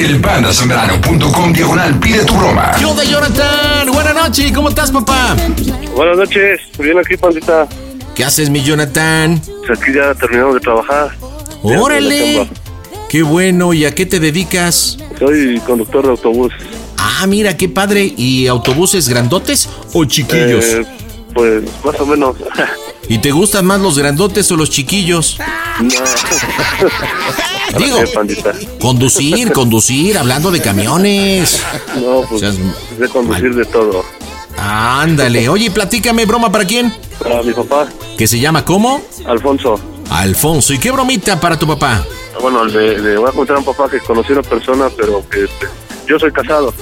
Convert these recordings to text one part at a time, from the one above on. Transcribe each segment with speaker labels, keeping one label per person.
Speaker 1: El pandasambrano.com diagonal pide tu broma.
Speaker 2: ¿Qué onda, Jonathan? Buenas noches, ¿cómo estás, papá?
Speaker 3: Buenas noches, muy bien aquí, pandita.
Speaker 2: ¿Qué haces, mi Jonathan?
Speaker 3: Pues aquí ya terminamos de trabajar.
Speaker 2: ¡Órale! Qué bueno, ¿y a qué te dedicas?
Speaker 3: Soy conductor de autobús.
Speaker 2: Ah, mira, qué padre. ¿Y autobuses grandotes o chiquillos?
Speaker 3: Eh, pues más o menos.
Speaker 2: ¿Y te gustan más los grandotes o los chiquillos?
Speaker 3: no.
Speaker 2: Digo. Conducir, conducir, hablando de camiones.
Speaker 3: No, pues
Speaker 2: Seas
Speaker 3: de conducir de todo.
Speaker 2: Ándale. Oye, platícame, broma para quién?
Speaker 3: Para mi papá,
Speaker 2: ¿Que se llama cómo?
Speaker 3: Alfonso.
Speaker 2: Alfonso. ¿Y qué bromita para tu papá?
Speaker 3: Bueno, le, le voy a contar a un papá que conocí a una persona, pero que este, yo soy casado.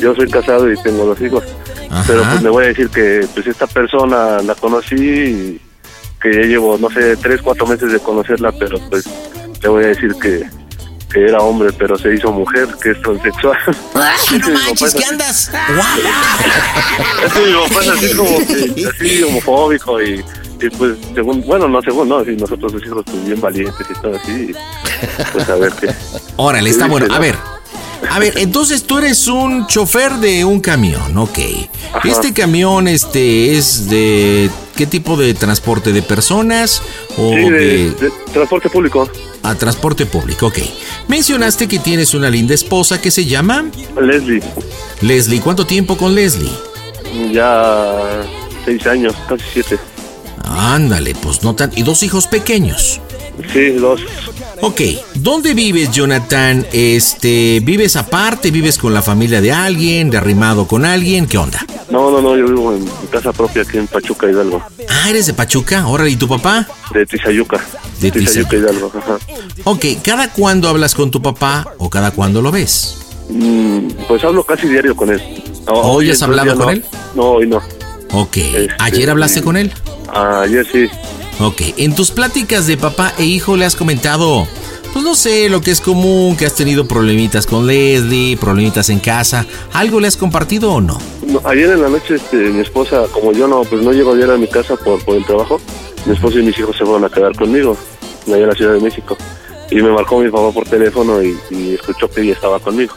Speaker 3: Yo soy casado y tengo dos hijos.
Speaker 2: Ajá.
Speaker 3: Pero pues le voy a decir que pues esta persona la conocí y que ya llevo, no sé, tres, cuatro meses de conocerla, pero pues le voy a decir que, que era hombre, pero se hizo mujer, que es transexual.
Speaker 2: ¡Ay,
Speaker 3: Sí,
Speaker 2: no manches,
Speaker 3: papá es
Speaker 2: ¿qué
Speaker 3: así.
Speaker 2: andas? ¡Guau!
Speaker 3: Sí, mi papá es así como que, así homofóbico y, y pues según, bueno, no según, no, si nosotros los hijos pues bien valientes y todo así, y, pues a ver qué.
Speaker 2: Órale, está bueno. A ver. A ver, entonces tú eres un chofer de un camión, ok.
Speaker 3: Ajá.
Speaker 2: Este camión, este, es de qué tipo de transporte, de personas o
Speaker 3: Sí, de,
Speaker 2: de,
Speaker 3: de transporte público.
Speaker 2: a transporte público, ok. Mencionaste que tienes una linda esposa que se llama
Speaker 3: Leslie,
Speaker 2: Leslie. ¿Cuánto tiempo con Leslie?
Speaker 3: ya seis años, casi siete.
Speaker 2: Ándale, pues no tan. Y dos hijos pequeños.
Speaker 3: Sí, dos.
Speaker 2: Ok, ¿dónde vives, Jonathan? Este, ¿vives aparte? ¿Vives con la familia de alguien? ¿De arrimado con alguien? ¿Qué onda?
Speaker 3: No, no, no, yo vivo en mi casa propia aquí en Pachuca, Hidalgo,
Speaker 2: Ah, eres de Pachuca. Órale, ¿y tu papá?
Speaker 3: de Tizayuca.
Speaker 2: De Tizayuca.
Speaker 3: Hidalgo, ajá.
Speaker 2: Ok, ¿cada cuándo hablas con tu papá o cada cuándo lo ves?
Speaker 3: Mm, pues hablo casi diario con él. No,
Speaker 2: ¿Hoy has hablado con
Speaker 3: no.
Speaker 2: él?
Speaker 3: No, hoy no.
Speaker 2: Ok,
Speaker 3: Este,
Speaker 2: ¿ayer hablaste
Speaker 3: sí.
Speaker 2: con él?
Speaker 3: Ayer sí.
Speaker 2: Ok, en tus pláticas de papá e hijo le has comentado, pues no sé, lo que es común, que has tenido problemitas con Leslie, problemitas en casa, ¿algo le has compartido o no?
Speaker 3: No, ayer en la noche este, mi esposa, como yo no, pues no llego ayer a mi casa por, por el trabajo, mi esposa y mis hijos se fueron a quedar conmigo, allá en la Ciudad de México. Y me marcó mi papá por teléfono y, y escuchó que ella estaba conmigo.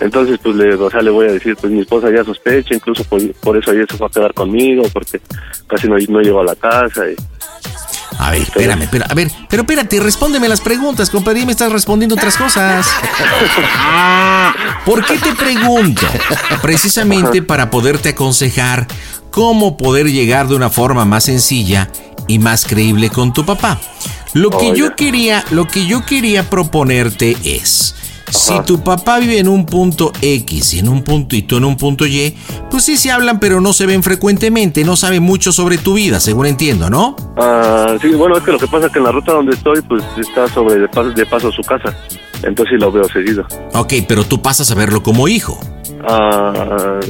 Speaker 3: Entonces, pues le, o sea, le voy a decir, pues mi esposa ya sospecha, incluso por, por eso ayer se fue a quedar conmigo, porque casi no, no llegó a la casa. Y,
Speaker 2: A ver, espérame, espera, a ver, pero espérate, respóndeme las preguntas, compadre, me estás respondiendo otras cosas. ¿Por qué te pregunto? Precisamente para poderte aconsejar cómo poder llegar de una forma más sencilla y más creíble con tu papá. Lo que
Speaker 3: Oh,
Speaker 2: yo quería, lo que yo quería proponerte es Si tu papá vive en un punto X y en un punto y tú en un punto Y, pues sí se hablan, pero no se ven frecuentemente, no saben mucho sobre tu vida, según entiendo, ¿no?
Speaker 3: Ah, sí, bueno, es que lo que pasa es que en la ruta donde estoy, pues está sobre de paso, de paso su casa. Entonces sí lo veo seguido.
Speaker 2: Ok, pero tú pasas a verlo como hijo.
Speaker 3: Ah,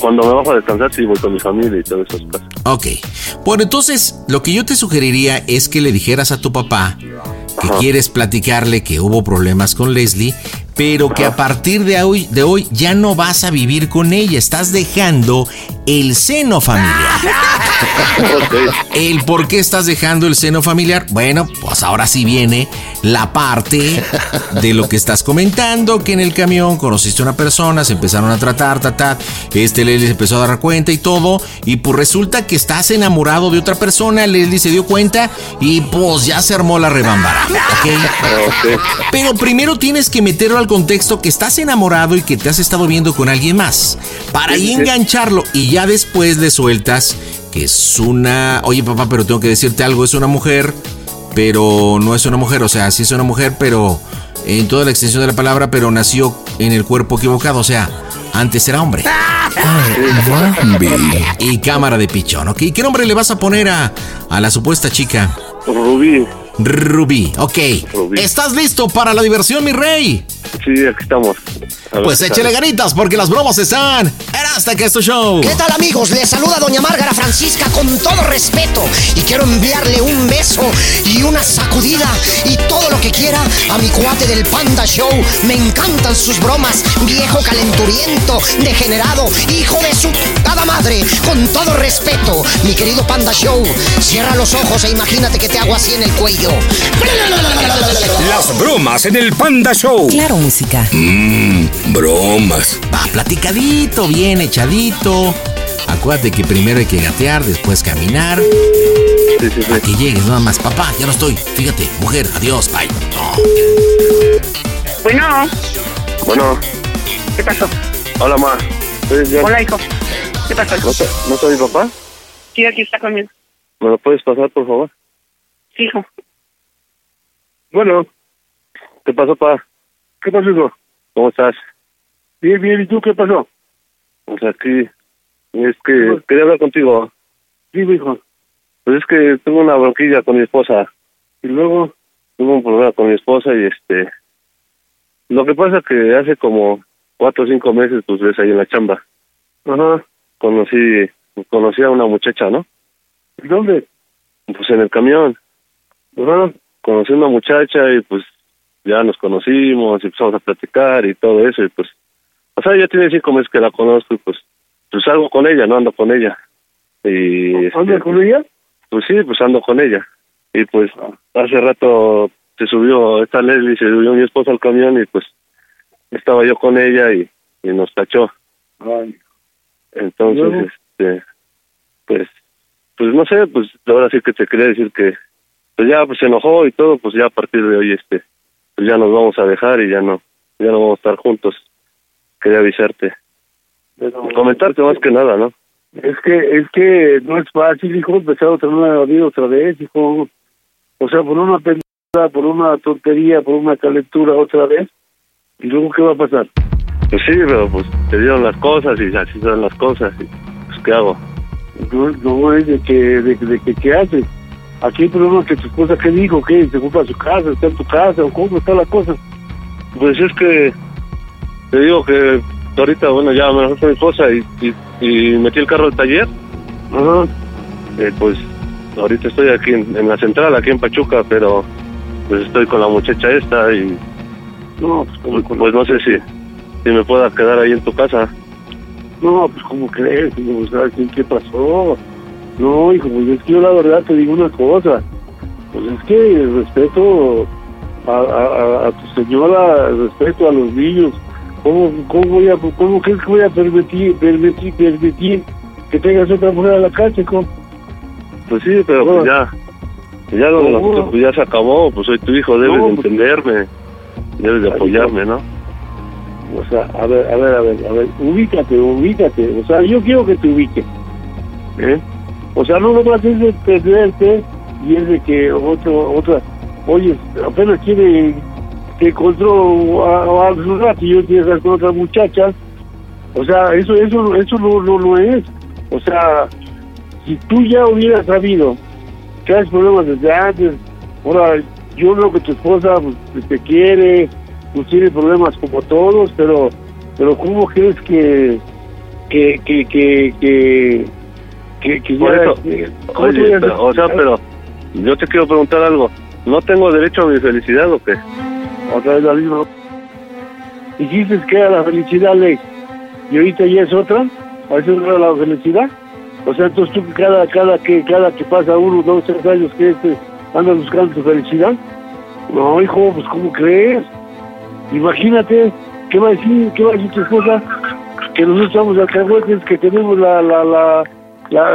Speaker 3: cuando me bajo a descansar, sí voy con mi familia y todo eso.
Speaker 2: Ok. Bueno, entonces lo que yo te sugeriría es que le dijeras a tu papá que quieres platicarle que hubo problemas con Leslie, pero que a partir de hoy, de hoy ya no vas a vivir con ella. Estás dejando el seno familiar. ¿El por qué estás dejando el seno familiar? Bueno, pues ahora sí viene la parte de lo que estás comentando, que en el camión conociste a una persona, se empezaron a tratar, ta, ta, este Leslie se empezó a dar cuenta y todo, y pues resulta que estás enamorado de otra persona, Leslie se dio cuenta y pues ya se armó la rebambara. Pero primero tienes que meterlo al contexto que estás enamorado y que te has estado viendo con alguien más. Para ahí engancharlo y ya después le sueltas que es una... Oye papá, pero tengo que decirte algo, es una mujer, pero no es una mujer. O sea, sí es una mujer, pero en toda la extensión de la palabra, pero nació en el cuerpo equivocado. O sea, antes era hombre. Y cámara de pichón, ¿ok? ¿Qué nombre le vas a poner a, a la supuesta chica?
Speaker 3: Rubí,
Speaker 2: Rubí, ok.
Speaker 3: Rubí.
Speaker 2: ¿Estás listo para la diversión, mi rey?
Speaker 3: sí, aquí estamos.
Speaker 2: Pues échale
Speaker 3: sale.
Speaker 2: ganitas porque las bromas están en hasta que es tu show.
Speaker 4: ¿Qué tal amigos? Les saluda Doña Márgara Francisca con todo respeto y quiero enviarle un beso y una sacudida y todo lo que quiera a mi cuate del Panda Show. Me encantan sus bromas, viejo calenturiento, degenerado, hijo de su cada madre. Con todo respeto, mi querido Panda Show, cierra los ojos e imagínate que te hago así en el cuello.
Speaker 5: Las bromas en el Panda Show.
Speaker 6: Claro, música.
Speaker 5: Mmm, bromas.
Speaker 2: Va platicadito, bien echadito. Acuérdate que primero hay que gatear, después caminar.
Speaker 3: Sí, sí, sí.
Speaker 2: Que llegues nada más. Papá, ya no estoy. Fíjate, mujer, adiós, bye. No.
Speaker 7: Bueno,
Speaker 3: Bueno,
Speaker 7: ¿qué pasó?
Speaker 3: hola, ma. ¿Eres ya-
Speaker 7: Hola, hijo. ¿Qué pasó?
Speaker 3: ¿No está, ¿No está mi papá?
Speaker 7: Sí, aquí está conmigo.
Speaker 3: ¿Me lo puedes pasar, por favor?
Speaker 7: Sí, hijo.
Speaker 3: Bueno. ¿Qué pasó, pa? ¿Qué pasó, hijo? ¿Cómo estás? Bien, bien. ¿Y tú qué pasó? Pues aquí... Es que quería hablar contigo. Sí, hijo. Pues es que tengo una bronquilla con mi esposa. Y luego tuve un problema con mi esposa y este... Lo que pasa que hace como cuatro o cinco meses, pues ves ahí en la chamba. Ajá. Conocí, conocí a una muchacha, ¿no? ¿Dónde? Pues en el camión. Ajá. Conocí a una muchacha y pues ya nos conocimos y empezamos a platicar y todo eso y pues... O sea, ya tiene cinco meses que la conozco y pues... Pues salgo con ella, no ando con ella. Y... ¿Ando con ella? Pues sí, pues ando con ella. Y pues hace rato se subió esta Leslie, se subió mi esposa al camión y pues estaba yo con ella y, y nos tachó. Entonces, este, pues, pues no sé, pues ahora sí que te quería decir que, pues ya pues se enojó y todo, pues ya a partir de hoy, este, pues ya nos vamos a dejar y ya no, ya no vamos a estar juntos. Quería avisarte. Comentarte más que nada, ¿no?
Speaker 8: Es que, es que no es fácil, hijo, empezar otra nueva vida otra vez, hijo. O sea, por una pendejada, por una tontería, por una calentura otra vez. ¿Y luego qué va a pasar?
Speaker 3: Pues sí, pero pues te dieron las cosas y así son las cosas. Y, pues, ¿qué hago?
Speaker 8: No, no es de que, de, de que, ¿qué haces? Aquí el problema es que tu esposa, ¿qué dijo? ¿Qué? ¿Se ocupa su casa? ¿Está en tu casa? ¿O cómo está la cosa?
Speaker 3: Pues es que te digo que ahorita, bueno, ya me enojé con mi esposa y, y, y metí el carro al taller.
Speaker 8: Ajá.
Speaker 3: Eh, pues ahorita estoy aquí en, en la central, aquí en Pachuca, pero pues estoy con la muchacha esta y
Speaker 8: No, pues, ¿cómo,
Speaker 3: pues, pues no sé si, si me pueda quedar ahí en tu casa.
Speaker 8: no, pues, ¿cómo crees? hijo? O sea, ¿qué, qué pasó? No, hijo, pues es que yo la verdad te digo una cosa. Pues es que respeto a, a, a- a tu señora, respeto a los niños. ¿Cómo, cómo voy a, cómo crees que voy a permitir, permitir, permitir que tengas otra mujer a la casa, hijo?
Speaker 3: Pues sí, pero pues ya, ya lo nosotros, pues ya se acabó, pues soy tu hijo, debes
Speaker 8: No,
Speaker 3: de
Speaker 8: pues-
Speaker 3: entenderme, debes de apoyarme, ¿no?
Speaker 8: O sea, a ver, a ver, a ver, a ver, ubícate, ubícate. O sea, yo quiero que te ubiques. ¿Eh? O sea, no nomás es de perderte y es de que otro, otra, oye, apenas quiere te encontró a, a, un rato y yo te con otra muchacha. O sea, eso eso eso no, no, no es. O sea, si tú ya hubieras sabido hay problemas desde antes, ahora yo creo que tu esposa pues, te quiere, pues tiene problemas como todos, pero pero ¿cómo crees que que que que, que, que
Speaker 3: Por
Speaker 8: ya-
Speaker 3: eso,
Speaker 8: ¿cómo
Speaker 3: oye, pero, o sea, pero yo te quiero preguntar algo. ¿No tengo derecho a mi felicidad o qué?
Speaker 8: otra vez la misma. Dijiste que era la felicidad, Lex, y ahorita ya es otra, a veces no era la felicidad. O sea, entonces tú cada, cada que cada que pasa uno, dos, tres años que este andas buscando tu felicidad. No, hijo, pues ¿cómo crees? Imagínate, ¿qué va a decir, qué va a decir tu esposa? Que nosotros estamos alcahuetes, que tenemos la, la, la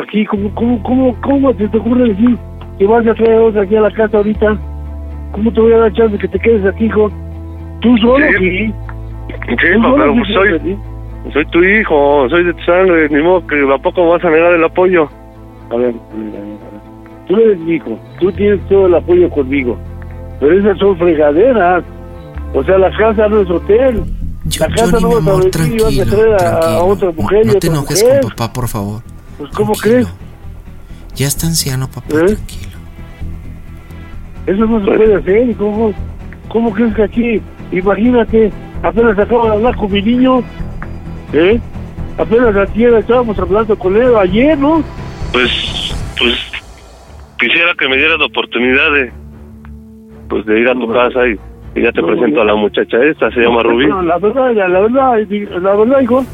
Speaker 8: aquí, ¿cómo, cómo, cómo, cómo se te ocurre decir que vas a traer otra aquí a la casa ahorita? ¿Cómo te voy a dar chance de que te quedes aquí, hijo? ¿Tú solo?
Speaker 3: Sí.
Speaker 8: Sí.
Speaker 3: Sí,
Speaker 8: ¿Tú
Speaker 3: papá,
Speaker 8: solo?
Speaker 3: pues soy, soy tu hijo, soy de tu sangre, ni modo que ¿a poco me vas a negar el apoyo?
Speaker 8: A ver, mira, mira. tú eres mi hijo, tú tienes todo el apoyo conmigo, pero esas son fregaderas. O sea, la casa no es hotel.
Speaker 2: Yo-
Speaker 8: la casa
Speaker 2: Johnny,
Speaker 8: no
Speaker 2: mi
Speaker 8: vas a venir y vas a
Speaker 2: tranquilo,
Speaker 8: traer a, a
Speaker 2: tranquilo.
Speaker 8: otra mujer
Speaker 2: No te enojes
Speaker 8: mujer.
Speaker 2: con papá, por favor.
Speaker 8: Pues, ¿cómo
Speaker 2: Tranquilo.
Speaker 8: crees?
Speaker 2: Ya está anciano, papá,
Speaker 8: ¿Eh?
Speaker 2: tranquilo.
Speaker 8: Eso no se puede hacer. ¿Cómo, ¿Cómo crees que aquí? Imagínate, apenas acabo de hablar con mi niño, ¿eh? Apenas ayer estábamos hablando con él, ayer, ¿no?
Speaker 3: Pues, pues, quisiera que me dieras la oportunidad de, pues, de ir a tu casa y, y ya te
Speaker 8: No,
Speaker 3: presento
Speaker 8: no.
Speaker 3: a la muchacha esta, se llama Rubí.
Speaker 8: No, la verdad, la, la verdad, la verdad, hijo,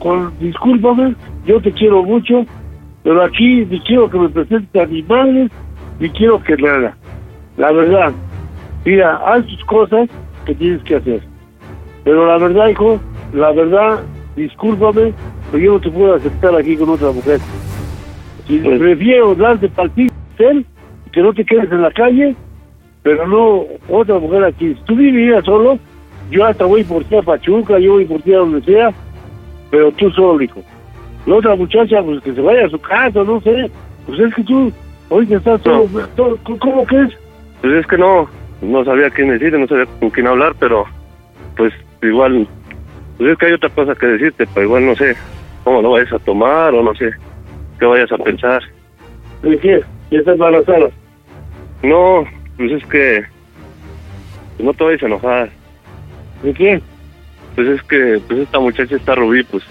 Speaker 8: con, discúlpame, yo te quiero mucho, pero aquí ni quiero que me presentes a mi madre, ni quiero que nada. La verdad, mira, haz tus cosas que tienes que hacer. Pero la verdad, hijo, la verdad, discúlpame, pero yo no te puedo aceptar aquí con otra mujer. Si
Speaker 3: Pues-
Speaker 8: prefiero darte partido que no te quedes en la calle, pero no otra mujer aquí. Si tú vivirías solo, yo hasta voy por ti a Pachuca, yo voy por ti a donde sea, pero tú solo, hijo. La otra muchacha, pues que se vaya a su casa, no sé. Pues es que tú, ahorita estás todo- ¿Cómo crees?
Speaker 3: Pues es que no, no sabía quién decirte, no sabía con quién hablar, pero, pues, igual, pues es que hay otra cosa que decirte, pero igual no sé cómo lo vayas a tomar o no sé qué vayas a pensar.
Speaker 8: ¿De qué? ¿Ya estás embarazada?
Speaker 3: No, pues es que pues no te vayas a enojar.
Speaker 8: ¿De qué?
Speaker 3: Pues es que pues esta muchacha está Rubí, pues.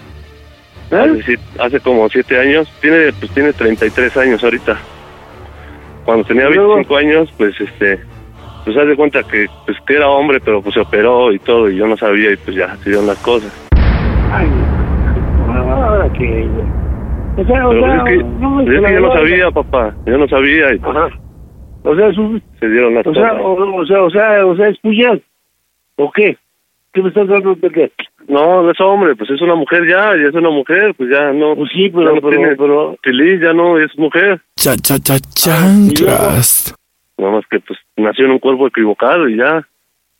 Speaker 3: Hace, si- hace como siete años, tiene pues tiene 33 años ahorita. Cuando tenía
Speaker 8: ¿Y luego?
Speaker 3: 25 años, pues este, pues haz de cuenta que pues que era hombre, pero pues se operó y todo y yo no sabía y pues ya se dieron las cosas.
Speaker 8: Ay, ahora que... O sea, o sea,
Speaker 3: es que,
Speaker 8: no,
Speaker 3: es
Speaker 8: la
Speaker 3: que yo no sabía, papá, yo no sabía y pues
Speaker 8: Ajá. O sea, es un-
Speaker 3: se dieron las
Speaker 8: o sea,
Speaker 3: cosas.
Speaker 8: o, o sea, o sea, o sea, es puñal. ¿O qué? ¿Qué me estás dando de qué?
Speaker 3: No, no es hombre, pues es una mujer ya, ya es una mujer, pues ya no.
Speaker 8: Pues sí,
Speaker 3: ya
Speaker 8: pero,
Speaker 3: no
Speaker 8: pero,
Speaker 3: tiene
Speaker 8: pero,
Speaker 3: feliz, ya no es mujer.
Speaker 6: Cha, cha, cha, chanclas.
Speaker 3: Nada más que pues nació en un cuerpo equivocado y ya.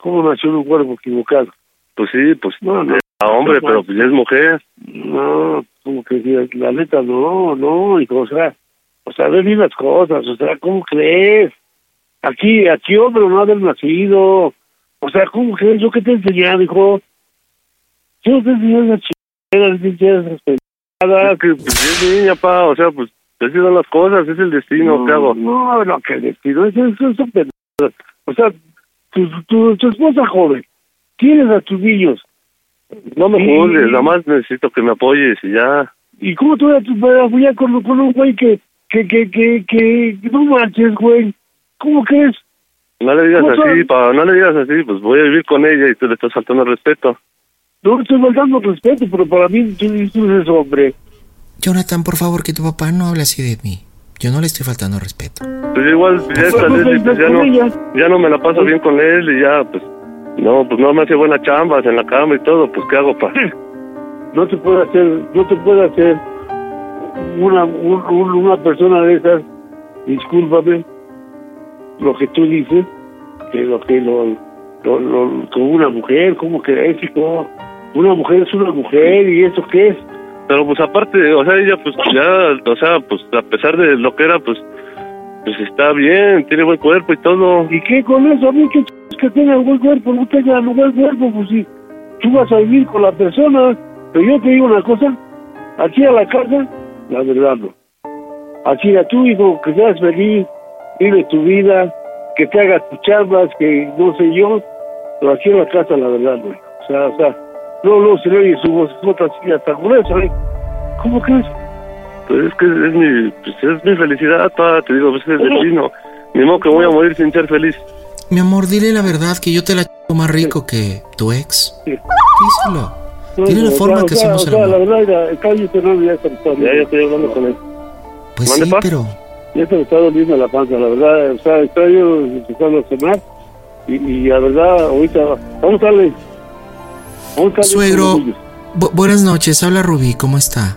Speaker 8: ¿cómo nació en un cuerpo equivocado?
Speaker 3: Pues sí, pues
Speaker 8: No, no.
Speaker 3: era hombre, pero pues ya es mujer.
Speaker 8: No, como que la neta, no, no, hijo, o sea, o sea, ve bien las cosas, o sea, ¿cómo crees? Aquí, aquí hombre no haber nacido, o sea, ¿cómo crees? ¿Yo qué te he enseñado, hijo? Yo no te esas chingaderas pendejadas.
Speaker 3: Es que pues es niña, pa, o sea, pues así son las cosas, es el destino, ¿qué hago?
Speaker 8: No, no, que el destino, eso, eso, eso, pendejadas. O sea, tu, tu, tu esposa joven, tienes a tus niños,
Speaker 3: No me juzgues, nada más necesito que me apoyes y ya.
Speaker 8: ¿Y cómo tú vas a apoyar con, con un güey que, que, que, que, que, que no manches, güey? ¿Cómo crees?
Speaker 3: No le digas
Speaker 8: ¿Cómo
Speaker 3: así, pa, no le digas así, pues voy a vivir con ella y tú le estás faltando respeto.
Speaker 8: No le estoy faltando respeto, pero para mí tú, eres hombre.
Speaker 2: Jonathan, por favor, que tu papá no hable así de mí. Yo no le estoy faltando respeto.
Speaker 3: Pues igual, pues, ya
Speaker 8: Pues,
Speaker 3: pues, ya no,
Speaker 8: ella.
Speaker 3: ya no me la paso bien con él y ya, pues, no, pues no me hace buenas chambas en la cama y todo, pues ¿qué hago, pa?
Speaker 8: No te puede hacer, no te puede hacer una, un- un- una persona de esas, discúlpame, lo que tú dices, que lo que lo, lo, lo- con una mujer, ¿cómo que hijo? Una mujer es una mujer, ¿y eso qué es?
Speaker 3: Pero pues aparte, o sea, ella pues ya, o sea, pues a pesar de lo que era, pues, pues está bien, tiene buen cuerpo y todo.
Speaker 8: ¿Y qué con eso? A mí Es que tenga buen cuerpo, no tenga buen cuerpo, pues sí. Tú vas a vivir con la persona. Pero yo te digo una cosa, aquí a la casa, la verdad no. Aquí a tu hijo, que seas feliz, vive tu vida, que te hagas tus chambas, que no sé yo, pero aquí en la casa, la verdad no. O sea, o sea, no, no se le oye su voz, así hasta gruesa, ¿eh? ¿Cómo crees?
Speaker 3: Pues es que es mi, pues es mi felicidad, pa, te digo, pues es el destino. Ni modo que voy a morir sin ser feliz.
Speaker 2: Mi amor, dile la verdad que yo te la ch más rico que tu ex.
Speaker 8: Sí.
Speaker 2: Díselo.
Speaker 8: No,
Speaker 2: Dile la
Speaker 8: o
Speaker 2: forma
Speaker 8: sea,
Speaker 2: que
Speaker 8: o sea,
Speaker 2: hacemos
Speaker 8: o
Speaker 2: el
Speaker 8: sea, la
Speaker 2: amor.
Speaker 8: verdad, ya, cállate, no, ya está
Speaker 3: Ya, ya estoy hablando con él.
Speaker 2: Pues
Speaker 3: ¿Mande,
Speaker 2: sí,
Speaker 3: pa?
Speaker 2: pero
Speaker 8: Ya se me está doliendo la panza, la verdad, o sea, estoy yo empezando a cenar y, y la verdad, ahorita, vamos a darle. Vamos a darle
Speaker 2: Suegro, bu- buenas noches, habla Rubí, ¿cómo está?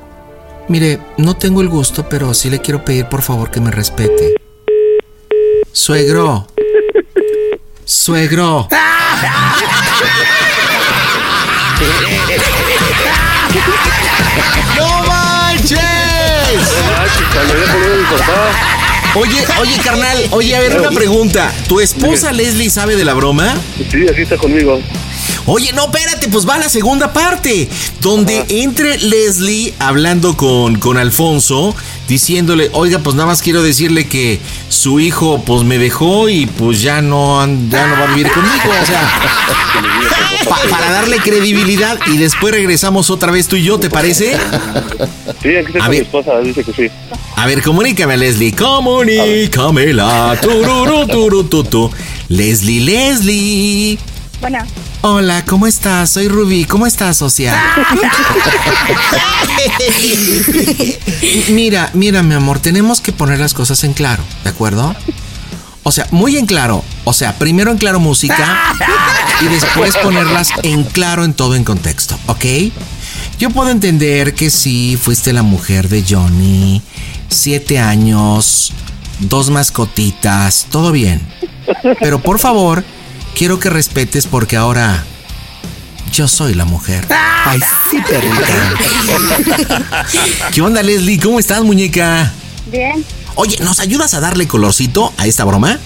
Speaker 2: Mire, no tengo el gusto, pero sí le quiero pedir por favor que me respete. Suegro. Suegro. ¡No manches!
Speaker 3: Mi papá.
Speaker 2: Oye, oye, carnal, oye, a ver, una pregunta. ¿Tu esposa Leslie sabe de la broma?
Speaker 3: Sí, aquí está conmigo.
Speaker 2: Oye, no, espérate, pues va la segunda parte, donde entre Leslie hablando con, con Alfonso, diciéndole, oiga, pues nada más quiero decirle que su hijo pues me dejó y pues ya no, ya no va a vivir conmigo, o sea, pa- para darle credibilidad y después regresamos otra vez tú y yo, ¿te parece?
Speaker 3: Sí, aquí está
Speaker 2: A
Speaker 3: mi esposa, dice que sí.
Speaker 2: A ver, comunícame, Leslie, comunícamela, tururú, turu, tu, tu. Leslie, Leslie.
Speaker 7: Bueno,
Speaker 2: Hola, ¿cómo estás? Soy Rubí. ¿Cómo estás, social? mira, mira, mi amor, tenemos que poner las cosas en claro, ¿de acuerdo? O sea, muy en claro. O sea, primero en claro música y después ponerlas en claro en todo en contexto, ¿ok? Yo puedo entender que sí, fuiste la mujer de Johnny, siete años, dos mascotitas, todo bien. Pero por favor, quiero que respetes porque ahora yo soy la mujer.
Speaker 4: Ay, sí, perrita.
Speaker 2: ¿Qué onda, Leslie? ¿Cómo estás, muñeca?
Speaker 7: bien,
Speaker 2: Oye, ¿nos ayudas a darle colorcito a esta broma?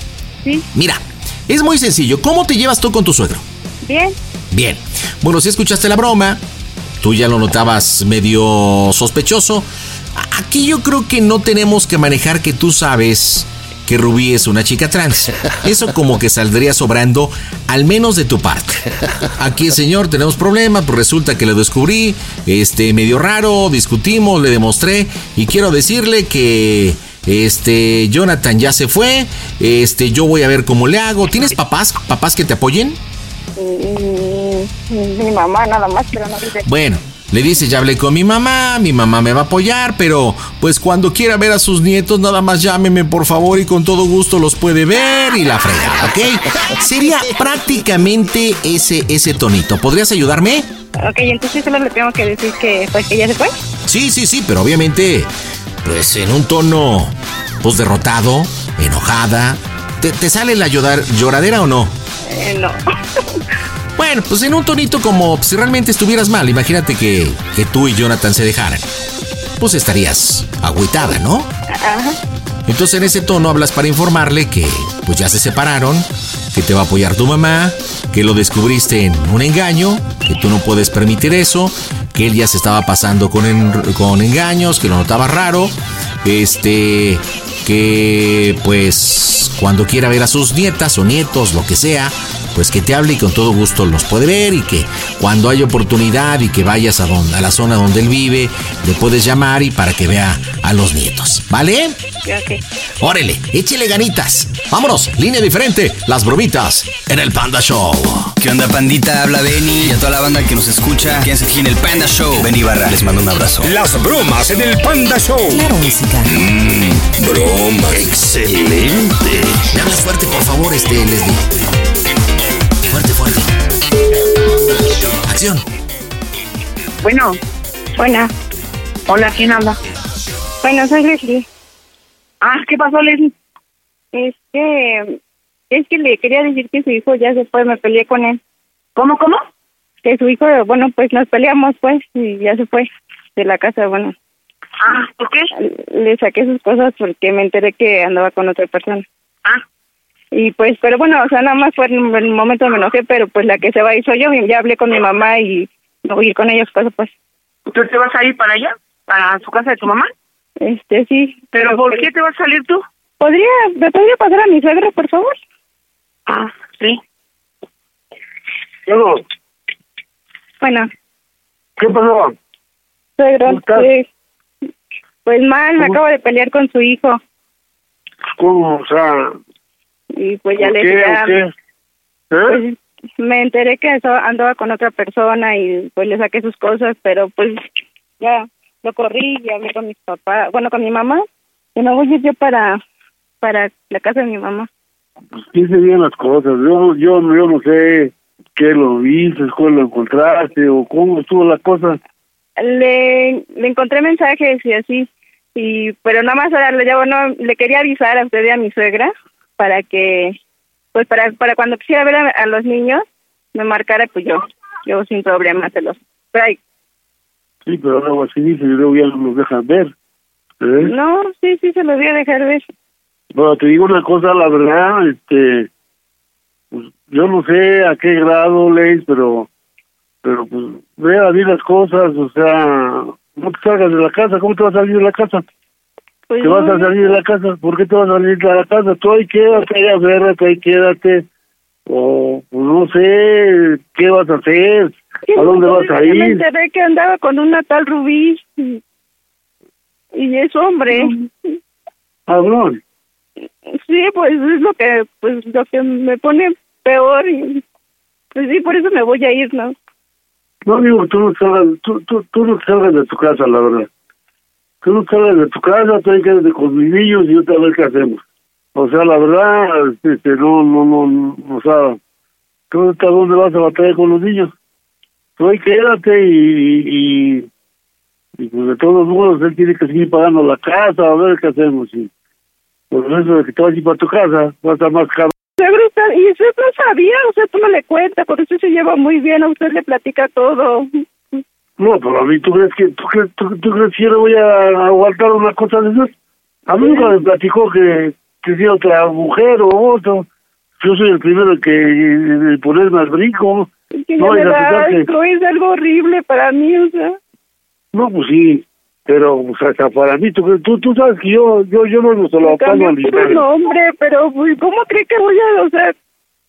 Speaker 7: sí,
Speaker 2: Mira, es muy sencillo. ¿Cómo te llevas tú con tu suegro?
Speaker 7: bien.
Speaker 2: Bien. Bueno, si escuchaste la broma, tú ya lo notabas medio sospechoso. Aquí yo creo que no tenemos que manejar que tú sabes que Rubí es una chica trans. Eso como que saldría sobrando, al menos de tu parte. Aquí, señor, tenemos problemas, pues resulta que lo descubrí, este, medio raro, discutimos, le demostré, y quiero decirle que este Jonathan ya se fue, este, yo voy a ver cómo le hago. ¿Tienes papás, papás que te apoyen?
Speaker 7: Mm, Mi mamá nada más, pero no dice.
Speaker 2: Bueno, le dice, ya hablé con mi mamá, mi mamá me va a apoyar, pero pues cuando quiera ver a sus nietos, nada más llámeme por favor y con todo gusto los puede ver y la frega, ¿ok? Sería prácticamente ese, ese tonito. ¿Podrías ayudarme?
Speaker 7: Ok, entonces solo le tengo que decir que pues que ya se fue.
Speaker 2: Sí, sí, sí, pero obviamente, pues en un tono, pues derrotado, enojada. ¿Te, te sale la llorar- lloradera o no?
Speaker 7: Eh, no.
Speaker 2: Bueno, pues en un tonito como si realmente estuvieras mal. Imagínate que, que tú y Jonathan se dejaran. Pues estarías agüitada, ¿no?
Speaker 7: Ajá.
Speaker 2: Entonces en ese tono hablas para informarle que pues ya se separaron, que te va a apoyar tu mamá, que lo descubriste en un engaño, que tú no puedes permitir eso, que él ya se estaba pasando con, en- con engaños, que lo notaba raro, este, que pues cuando quiera ver a sus nietas o nietos, lo que sea, pues que te hable y con todo gusto los puede ver y que cuando haya oportunidad y que vayas a, donde, a la zona donde él vive, le puedes llamar y para que vea a los nietos, ¿vale?
Speaker 7: Ok.
Speaker 2: Órale, échele ganitas. Vámonos, línea diferente, las bromitas en el Panda Show.
Speaker 6: ¿Qué onda, pandita? Habla Benny y a toda la banda que nos escucha. Quédense aquí en el Panda Show. Benny Barra, les mando un abrazo.
Speaker 5: Las bromas en el Panda Show.
Speaker 9: Claro, música.
Speaker 5: Broma. Excelente.
Speaker 2: Me hablas fuerte, por favor, este Leslie. Fuerte, fuerte. Acción.
Speaker 7: Bueno,
Speaker 10: Buena.
Speaker 7: hola, ¿quién habla?
Speaker 10: Bueno, soy Leslie.
Speaker 7: Ah, ¿qué pasó, Leslie?
Speaker 10: Es que, es que le quería decir que su hijo ya se fue, me peleé con él.
Speaker 7: ¿Cómo, cómo?
Speaker 10: Que su hijo, bueno, pues nos peleamos, pues, y ya se fue de la casa, bueno.
Speaker 7: Ah, ¿por qué?
Speaker 10: Le saqué sus cosas porque me enteré que andaba con otra persona.
Speaker 7: Ah,
Speaker 10: Y pues, pero bueno, o sea, nada más fue en el momento me enojé, pero pues la que se va y soy yo. Ya hablé con mi mamá y no voy a ir con a su casa, pues.
Speaker 7: ¿Tú te vas a ir para allá? ¿Para su casa de tu mamá?
Speaker 10: Este, sí.
Speaker 7: ¿Pero por qué te vas a salir tú?
Speaker 10: ¿Podría, me podría pasar a mi suegra, por favor?
Speaker 7: Ah, sí.
Speaker 8: Bueno,
Speaker 10: Bueno,
Speaker 8: ¿qué pasó?
Speaker 10: suegro, pues, pues mal, me
Speaker 8: ¿Cómo?
Speaker 10: acabo de pelear con su hijo.
Speaker 8: ¿Cómo? O sea,
Speaker 10: Y pues ya
Speaker 8: ¿por
Speaker 10: le ya?
Speaker 8: ¿Eh?
Speaker 10: pues, me enteré que eso- andaba con otra persona y pues le saqué sus cosas, pero pues ya lo corrí y hablé con mis papás, bueno, con mi mamá, y no voy a ir yo para, para la casa de mi mamá.
Speaker 8: Pues piense bien las cosas. Yo, yo, yo no sé qué lo viste, cómo lo encontraste o cómo estuvo la cosa.
Speaker 10: Le, le encontré mensajes y así, y pero nada más ahora le, ya, bueno, le quería avisar a usted y a mi suegra para que, pues para, para cuando quisiera ver a, a los niños, me marcara, pues yo, yo sin problema se los traigo.
Speaker 8: Sí, pero luego así dice y luego ya no nos dejan ver. ¿eh?
Speaker 10: No, sí, sí, se los voy a dejar ver.
Speaker 8: Bueno, te digo una cosa, la verdad, este, pues, yo no sé a qué grado lees, pero, pero pues vea bien las cosas, o sea, no te salgas de la casa, ¿cómo te vas a salir de la casa?
Speaker 10: Pues
Speaker 8: ¿Te vas a salir de la casa? ¿Por qué te vas a salir de la casa? Tú ahí quédate, ahí ahí quédate, o pues, no sé, ¿qué vas a hacer? ¿A dónde vas a ir?
Speaker 10: enteré que andaba con una tal Rubí y, y es hombre.
Speaker 8: Cabrón.
Speaker 10: Sí, pues es lo que, pues lo que me pone peor y pues sí, por eso me voy a ir, ¿no?
Speaker 8: No digo, tú no salgas, tú, tú, tú no salgas de tu casa, la verdad. Tú no salgas de tu casa, tú quedarte con mis niños y otra vez qué hacemos. O sea, la verdad, este, no, no, no, o sea, ¿tú hasta dónde vas a batallar con los niños? Tú ahí quédate y, y, y pues de todos modos él tiene que seguir pagando la casa, a ver qué hacemos. Y por eso de que te vas a ir para tu casa, va a estar más
Speaker 10: usted- y usted no sabía, usted tú no le cuenta, por eso se lleva muy bien, a usted le platica todo.
Speaker 8: No, pero a mí, ¿tú crees que, tú crees, tú, tú crees que yo le voy a aguantar una cosa de esas? A mí nunca me platicó que, que sea otra mujer o otro. Yo soy el primero que de ponerme al brinco.
Speaker 10: Es que
Speaker 8: No,
Speaker 10: ya me
Speaker 8: que-
Speaker 10: asco, es algo horrible para mí, o sea.
Speaker 8: No, pues sí, pero o sea, para mí, tú, tú, tú sabes que yo, yo, yo no al
Speaker 10: por un
Speaker 8: dinero.
Speaker 10: hombre, pero ¿cómo cree que voy a, o sea,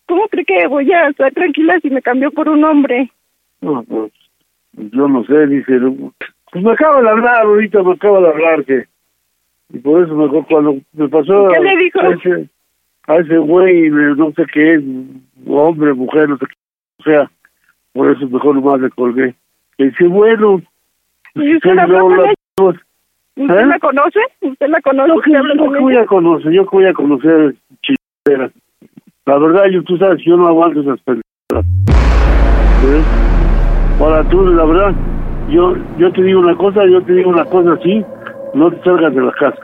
Speaker 10: cómo cree que voy a estar tranquila si me cambió por un hombre?
Speaker 8: No, pues, yo no sé, dice, pues me acaba de hablar ahorita, me acaba de hablar que, y por eso mejor cuando me pasó
Speaker 10: ¿Qué le dijo?
Speaker 8: a ese, a ese güey, no sé qué es, hombre, mujer, no sé qué, o sea, por eso mejor nomás le colgué. Y dice, bueno,
Speaker 10: ¿Y usted
Speaker 8: pues,
Speaker 10: habló con
Speaker 8: la-
Speaker 10: ella? ¿Usted
Speaker 8: ¿Eh?
Speaker 10: la conoce? ¿Usted la conoce?
Speaker 8: Yo que,
Speaker 10: ¿Usted habla
Speaker 8: yo
Speaker 10: con
Speaker 8: que voy a conocer, yo que voy a conocer chingaderas. La verdad, yo, tú sabes, yo no aguanto esas pendejadas. ¿Eh? Ahora tú, la verdad, yo, yo te digo una cosa, yo te digo una cosa así, no te salgas de la casa.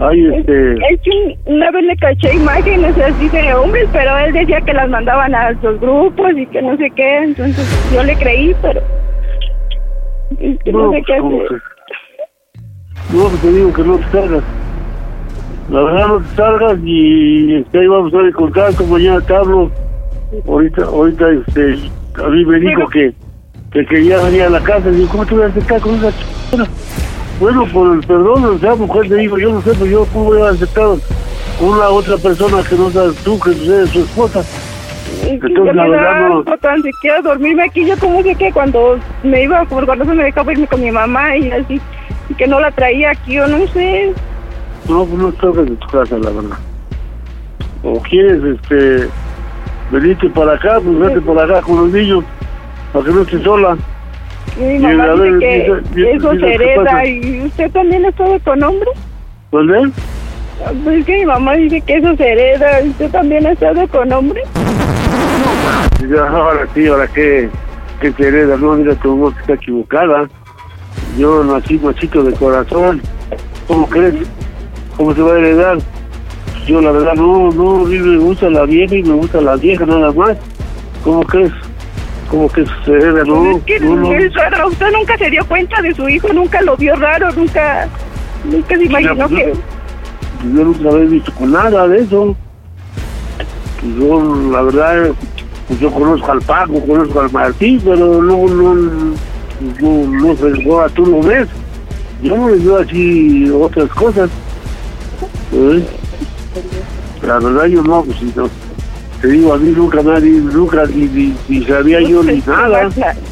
Speaker 8: Ay, este,
Speaker 10: Es que una vez le caché imágenes así de hombres, pero él decía que las mandaban a los grupos y que no sé qué, entonces yo le creí, pero es que no,
Speaker 8: no,
Speaker 10: sé
Speaker 8: pues,
Speaker 10: qué
Speaker 8: ¿cómo
Speaker 10: hacer.
Speaker 8: No, pues te digo que no te salgas. La verdad, no te salgas y este, ahí vamos a estar en contacto, mañana te hablo. Ahorita, ahorita, este, a mí me dijo que, que quería venir a la casa. Y digo, ¿cómo te voy a aceptar con esa chica? Bueno, por el perdón, o sea, mujer, te digo, yo no sé, pero yo cómo voy a aceptar con una otra persona que no seas tú, que eres su esposa. Entonces, la verdad,
Speaker 10: da
Speaker 8: no-
Speaker 10: asco tan siquiera dormirme aquí. Yo como sé que cuando me iba, por cuando se me dejaba irme con mi mamá y así, que no la traía aquí, o no sé.
Speaker 8: No, pues no salgas de tu casa, la verdad. O quieres, este, venirte para acá, pues vete para acá con los niños, para que no estés sola.
Speaker 10: Y mi mamá dice
Speaker 8: ver,
Speaker 10: que
Speaker 8: dice- dice-
Speaker 10: eso
Speaker 8: dice,
Speaker 10: se
Speaker 8: ¿qué
Speaker 10: hereda. ¿Y usted también ha estado con hombres?
Speaker 8: ¿Pues ven?
Speaker 10: Pues es que mi mamá dice que eso se hereda. ¿Usted también ha estado con hombres?
Speaker 8: Y ya, ahora sí, ahora que, que se hereda, no, mira, tu voz está equivocada. Yo nací machito de corazón. ¿Cómo crees? ¿Cómo se va a heredar? Yo la verdad no, no, a mí me gusta la vieja y me gusta la vieja nada más. ¿Cómo crees? ¿Cómo que se hereda? No,
Speaker 10: Pues es que
Speaker 8: no, no.
Speaker 10: raro. Usted nunca se dio cuenta de su hijo, nunca lo vio raro, nunca, nunca se imaginó
Speaker 8: pues,
Speaker 10: que...
Speaker 8: Yo nunca había visto con nada de eso. yo, la verdad, pues yo conozco al Paco, conozco al Martín, pero no, no, no, no tú lo ves. Yo no les veo así otras cosas. ¿eh? La verdad yo no, pues. Te digo, a mí nunca nadie, nunca ni, ni, ni sabía yo ni nada.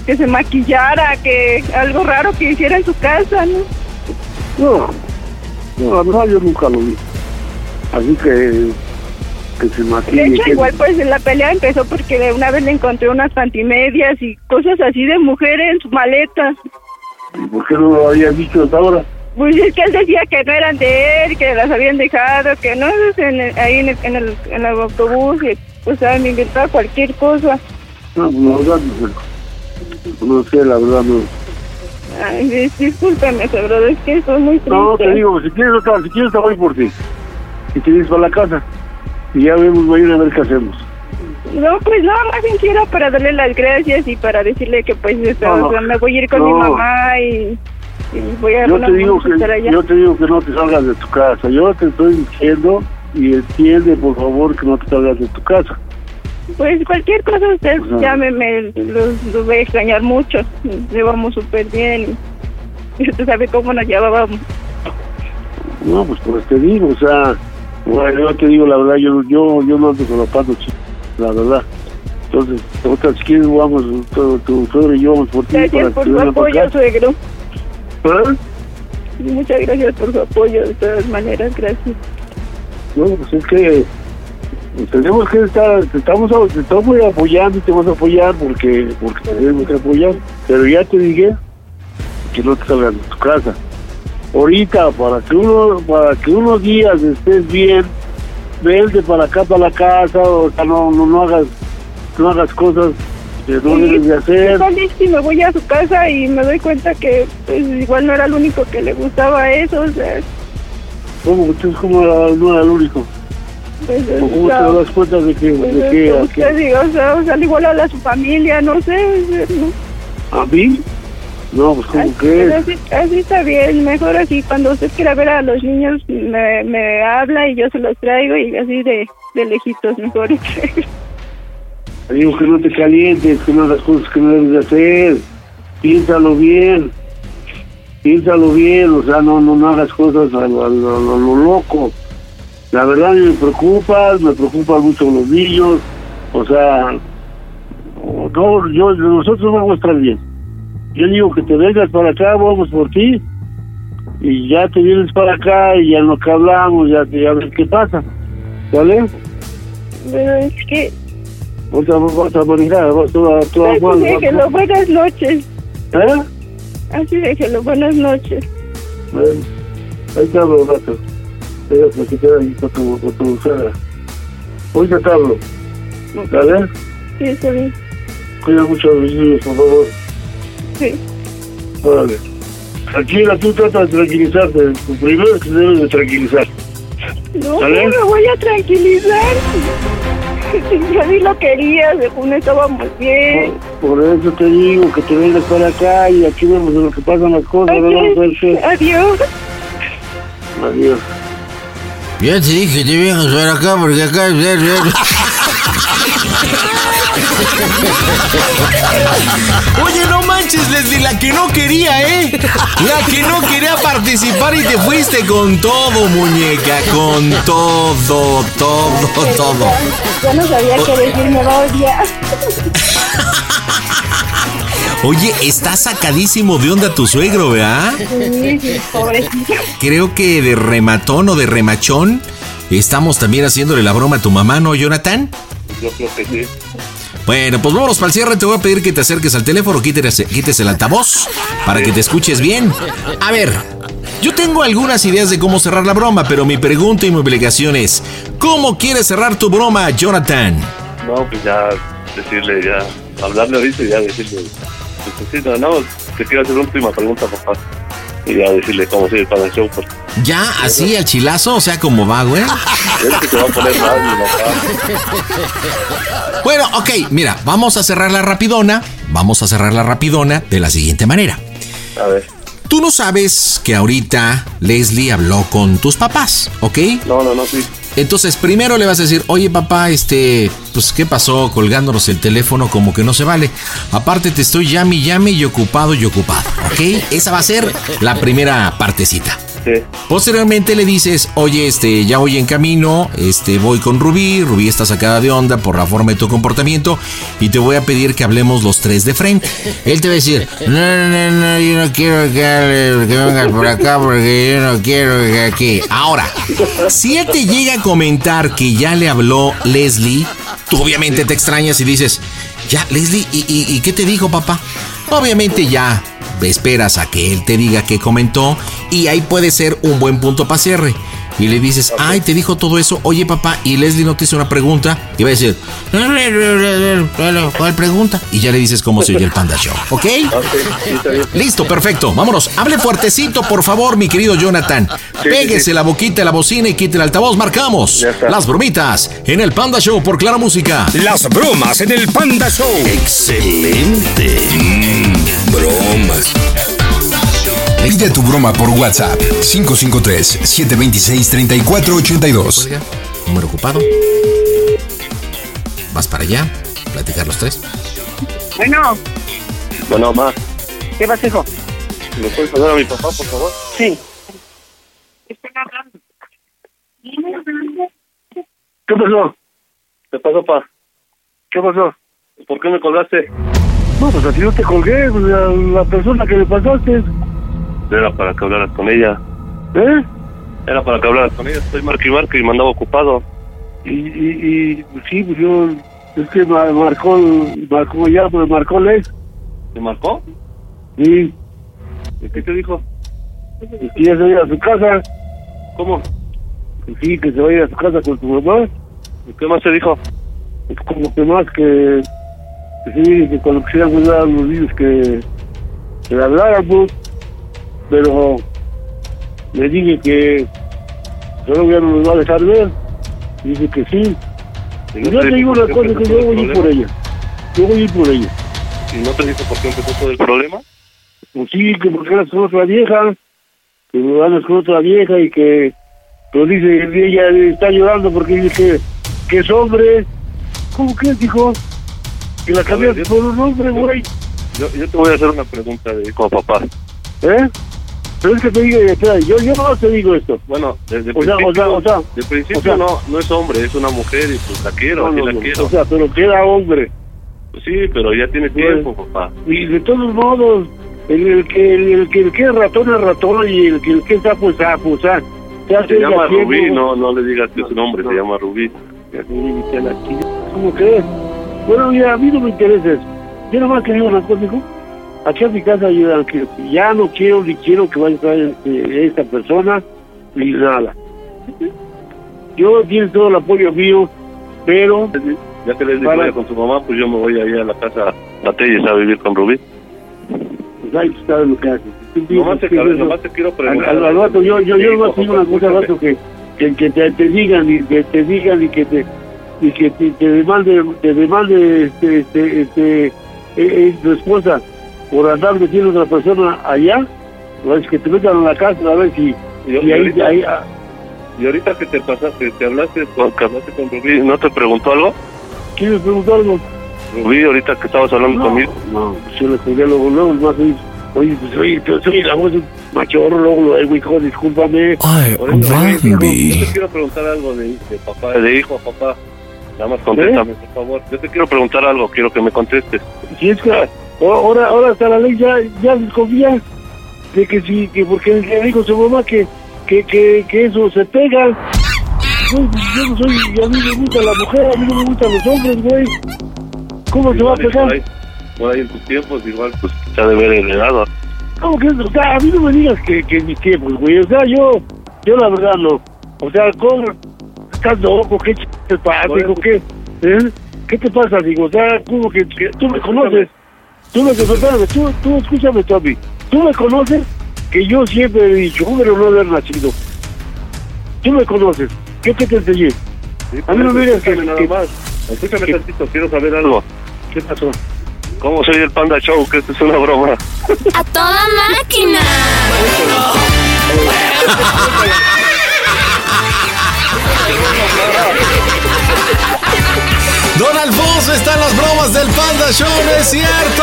Speaker 10: Que se maquillara, que algo raro que hiciera en su casa, ¿no?
Speaker 8: No, no, la verdad yo nunca lo vi. Así que, que se
Speaker 10: De
Speaker 8: maquille.
Speaker 10: hecho,
Speaker 8: que-
Speaker 10: igual pues la pelea empezó porque de una vez le encontré unas pantimedias y cosas así de mujer en su maleta.
Speaker 8: ¿Y ¿Por qué no lo habías dicho hasta ahora?
Speaker 10: Pues es que él decía que no eran de él, que las habían dejado, que no, en el- ahí en el, en, el, en el autobús, y pues ah, me inventaba cualquier cosa.
Speaker 8: No, pues, la verdad no. No sé, la verdad no.
Speaker 10: Ay, dis- discúlpeme, pero es que estoy muy triste.
Speaker 8: No, te digo, si quieres, otra- si quieres, te voy por ti. Y te vienes para la casa. Y ya vemos mañana a ver qué hacemos.
Speaker 10: No, pues no, más bien quiero para darle las gracias y para decirle que pues
Speaker 8: No,
Speaker 10: o sea, me voy a ir con
Speaker 8: no.
Speaker 10: mi mamá y, y voy a
Speaker 8: Yo te digo que yo te digo que no te salgas de tu casa. Yo te estoy diciendo y entiende, por favor, que no te salgas de tu casa.
Speaker 10: Pues cualquier cosa usted
Speaker 8: Ajá.
Speaker 10: llámeme, los, los voy a extrañar mucho. Llevamos súper bien y usted sabe cómo nos llevábamos.
Speaker 8: No, pues pues te digo, o sea, bueno, yo te digo la verdad, yo yo, yo no ando solapando, ch- la verdad. Entonces, otra si quieres, vamos, tu, tu suegro y yo vamos por ti. para
Speaker 10: Gracias por
Speaker 8: para
Speaker 10: apoyo, suegro.
Speaker 8: ¿Ah?
Speaker 10: Muchas gracias por su apoyo, de todas maneras, gracias.
Speaker 8: No, pues es que tenemos que estar, te estamos, te estamos apoyando y te vamos a apoyar porque, porque tenemos que apoyar. Pero ya te dije que no te salgas de tu casa. Ahorita, para que uno, para que unos días estés bien, vente para acá, para la casa, o sea, no, no, no hagas, no hagas cosas que no debes de hacer.
Speaker 10: Y me voy a su casa y me doy cuenta que pues igual no era el único que le gustaba eso, o sea,
Speaker 8: ¿Cómo? ¿cómo era- no era el único?
Speaker 10: pues,
Speaker 8: ¿O ¿Cómo
Speaker 10: sea,
Speaker 8: te das cuenta de que,
Speaker 10: pues,
Speaker 8: de que,
Speaker 10: o sea, o sea, al igual a la su familia, no sé, ¿no?
Speaker 8: a mí? No, pues ¿cómo
Speaker 10: Así,
Speaker 8: crees?
Speaker 10: así, así está bien, mejor así, cuando usted quiera ver a los niños, me, me habla y yo se los traigo y así de, de lejitos, mejor.
Speaker 8: Digo que no te calientes, que no hagas cosas que no debes de hacer. Piénsalo bien. Piénsalo bien, o sea, no, no, no hagas cosas a lo, a lo- a lo- loco. La verdad me preocupa, me preocupan mucho los niños. O sea, no, yo, nosotros vamos a estar bien. Yo digo que te vengas para acá, vamos por ti. Y ya te vienes para acá y ya que hablamos, ya, ya ves qué pasa. ¿Vale?
Speaker 10: Pero es que,
Speaker 8: Vas a, vas a manejar, vas a vas a-
Speaker 10: déjelo, buenas noches,
Speaker 8: ¿Eh?
Speaker 10: así déjelo, buenas noches.
Speaker 8: Bueno, ahí te hablo, gato. Déjame que te ahí con tu, con tu suegra. Ahorita te hablo. ¿Vale?
Speaker 10: Sí, está bien,
Speaker 8: Cuida mucho a los niños, por favor.
Speaker 10: Sí.
Speaker 8: Órale. Tranquila, tú trata de tranquilizarte. Lo primero es que debes de tranquilizar.
Speaker 10: No,
Speaker 8: ¿Sale?
Speaker 10: no me voy a tranquilizar. Yo ni lo quería, según estábamos bien.
Speaker 8: Por eso te digo que te vengas para acá y aquí vemos lo que pasan las cosas. ¿no? Vamos a ver qué-
Speaker 10: Adiós.
Speaker 8: Adiós.
Speaker 2: Ya te dije que te vienes para acá porque acá es ver, ver. Oye, no manches, Leslie, la que no quería, ¿eh? La que no quería participar y te fuiste con todo, muñeca, con todo, todo, todo.
Speaker 10: Ya no sabía qué decir, me va a odiar.
Speaker 2: Oye, está sacadísimo de onda tu suegro, ¿verdad?
Speaker 10: Sí, sí, pobrecito.
Speaker 2: Creo que de rematón o de remachón estamos también haciéndole la broma a tu mamá, ¿no, Jonathan?
Speaker 3: Yo creo que sí.
Speaker 2: Bueno, pues vámonos para el cierre. Te voy a pedir que te acerques al teléfono, quites, el altavoz para que te escuches bien. A ver, yo tengo algunas ideas de cómo cerrar la broma, pero mi pregunta y mi obligación es: ¿cómo quieres cerrar tu broma, Jonathan?
Speaker 3: No, pues ya decirle, ya, hablarle ahorita y ya decirle, pues no, te quiero hacer una última pregunta, papá. Y ya decirle cómo sigue para el show, porque
Speaker 2: ¿Ya así al chilazo? O sea, ¿cómo va, güey?
Speaker 3: es que se va a poner mal, mi papá.
Speaker 2: Bueno, ok, mira, vamos a cerrar la rapidona. Vamos a cerrar la rapidona de la siguiente manera.
Speaker 3: A ver.
Speaker 2: Tú no sabes que ahorita Leslie habló con tus papás, ¿ok?
Speaker 3: No, no, no, sí.
Speaker 2: Entonces, primero le vas a decir, oye papá, este, pues ¿qué pasó colgándonos el teléfono? Como que no se vale. Aparte te estoy llame llame y ocupado y ocupado, ¿ok? Esa va a ser la primera partecita. Posteriormente le dices, oye, este, ya voy en camino, este, voy con Rubí, Rubí está sacada de onda por la forma de tu comportamiento y te voy a pedir que hablemos los tres de frente. Él te va a decir, no, no, no, yo no quiero que, que vengas por acá porque yo no quiero que aquí. Ahora, si él te llega a comentar que ya le habló Leslie, tú obviamente te extrañas y dices, ya, Leslie, ¿y, y, y qué te dijo papá? Obviamente ya esperas a que él te diga qué comentó y ahí puede ser un buen punto para cierre. Y le dices, ay, te dijo todo eso, oye papá, y Leslie no te hizo una pregunta, y va a decir, ¿cuál pregunta? Y ya le dices cómo se oye el Panda Show, ¿ok? Listo, perfecto, vámonos. Hable fuertecito, por favor, mi querido Jonathan.
Speaker 3: Sí,
Speaker 2: Péguese
Speaker 3: sí, sí.
Speaker 2: la boquita, la bocina y quite el altavoz. Marcamos las bromitas en el Panda Show por Clara Música.
Speaker 5: Las bromas en el Panda Show. Excelente. Mm, bromas.
Speaker 1: Pide tu broma por WhatsApp 553-726-3482.
Speaker 2: Número ocupado. Vas para allá, platicar los tres.
Speaker 7: Bueno,
Speaker 3: Bueno, mamá,
Speaker 7: ¿qué pasa, hijo?
Speaker 3: ¿me puedes hablar a mi papá, por favor?
Speaker 7: Sí.
Speaker 8: ¿Qué pasó?
Speaker 3: ¿Qué pasó, pa?
Speaker 8: ¿Qué pasó?
Speaker 3: ¿Por qué me colgaste?
Speaker 8: No, pues a ti no te colgué, pues, a la persona que le pasaste.
Speaker 3: Era para que hablaras con ella.
Speaker 8: ¿Eh?
Speaker 3: Era para que hablaras con ella. Estoy marque y marque y me andaba ocupado.
Speaker 8: Y, y, y pues, sí, pues yo, es que ma- marcó, marcó ya, pues marcó Lex.
Speaker 3: ¿Te marcó?
Speaker 8: Sí,
Speaker 3: ¿Y qué te dijo?
Speaker 8: que ya se vaya a su casa.
Speaker 3: ¿Cómo?
Speaker 8: Pues sí, que se vaya a su casa con tu mamá.
Speaker 3: ¿Y qué más te dijo?
Speaker 8: Pues como que más que, que sí, que cuando quisieran cuidar a los niños que, que le hablaran, pues. Pero le dije que solo ya no nos va a dejar ver. Dice que sí.
Speaker 3: ¿Y
Speaker 8: Y
Speaker 3: no
Speaker 8: yo
Speaker 3: te
Speaker 8: digo una cosa, que yo voy a ir por ella. Yo voy a ir por ella.
Speaker 3: ¿Y no te dijo por qué empezó todo el problema?
Speaker 8: Pues sí, que porque andas con otra vieja, que andas con otra vieja y que, pero dice, ella está llorando porque dice que, que es hombre. ¿Cómo que dijo? Que la cambiaste por un hombre, güey.
Speaker 3: Yo, yo te voy a hacer una pregunta de a papá.
Speaker 8: ¿Eh? Pero es que te digo, espera, yo, yo no te digo esto.
Speaker 3: Bueno, desde
Speaker 8: O sea, o
Speaker 3: principio,
Speaker 8: sea, o sea,
Speaker 3: de principio
Speaker 8: o sea-
Speaker 3: no, no es hombre, es una mujer y pues la quiero,
Speaker 8: No,
Speaker 3: la
Speaker 8: no,
Speaker 3: quiero.
Speaker 8: O sea, pero que era hombre.
Speaker 3: Pues sí, pero ya tiene tiempo, papá.
Speaker 8: Y de todos modos, el, el que el, el que el que es ratón es ratón y el que el que es sapo es sapo, o sea, se
Speaker 3: llama
Speaker 8: tiempo.
Speaker 3: Rubí, no, no le digas que es un hombre, se llama Rubí.
Speaker 8: ¿Cómo crees? Bueno, mira, a mí no me interesa eso. Yo nomás que digo una cosa, hijo. Aquí a mi casa yo que ya no quiero ni quiero que vaya a estar este, esta persona ni nada. Yo tiene todo el apoyo mío, pero
Speaker 3: Ya que les digo
Speaker 8: Para-
Speaker 3: con su mamá, pues yo me voy ahí a la casa Batelles a vivir con Rubí.
Speaker 8: pues ahí sabes lo que haces. Tú
Speaker 3: Nomás te, nomás te quiero preguntar.
Speaker 8: al- al rato, yo, yo, yo te digo una cosa al rato que, que, que te, te digan y que te digan y que te y que te, te demande te demande este este este eh, eh, tu esposa por andar metiendo a otra persona allá pues que te metan a la cárcel a ver si
Speaker 3: Y,
Speaker 8: y
Speaker 3: y
Speaker 8: ahí,
Speaker 3: ahorita,
Speaker 8: ahí ah,
Speaker 3: y ahorita que te pasaste, te hablaste con, que hablaste con Rubí, ¿no te preguntó algo?
Speaker 8: ¿quién me preguntó algo?
Speaker 3: Rubí, ahorita que estabas hablando
Speaker 8: no,
Speaker 3: conmigo.
Speaker 8: no pues yo le colgué luego luego más oye oye pues oye yo soy la voz de un machorro luego lo hijo discúlpame
Speaker 1: Ay, Bambi.
Speaker 3: Yo te quiero preguntar algo de, de papá, de hijo a papá. Nada más contéstame, por favor. Yo te quiero preguntar algo, quiero que me contestes.
Speaker 8: si es que ahora ahora hasta la ley ya ya desconfía de que sí que porque le dijo su mamá que que, que, que eso se pega. Pues yo no soy a mí me gusta la mujer a mí no me gustan los hombres güey. Cómo se va a
Speaker 3: y
Speaker 8: pegar
Speaker 3: Por ahí, por ahí en tus tiempos, igual, pues se ha de ver heredado.
Speaker 8: cómo que o sea a mí no me digas que que en mis tiempos güey. O sea yo yo la verdad no. O sea ¿cómo? estás loco qué ch te pasa digo qué ¿Eh? qué te pasa digo o sea como que, que tú me conoces Tú lo que perdóname, tú, tú escúchame, Tommy. Tú me conoces que yo siempre he dicho, número no haber nacido. Tú me conoces. ¿Yo qué te enseñé?
Speaker 3: Sí,
Speaker 8: a mí no me digas que,
Speaker 3: nada
Speaker 8: que,
Speaker 3: más. Escúchame
Speaker 8: que,
Speaker 3: tantito, quiero saber algo.
Speaker 8: ¿Qué pasó?
Speaker 3: ¿Cómo soy el Panda Show? Que esto es una broma.
Speaker 11: ¡A toda máquina!
Speaker 2: Donald Panda Show, no es cierto.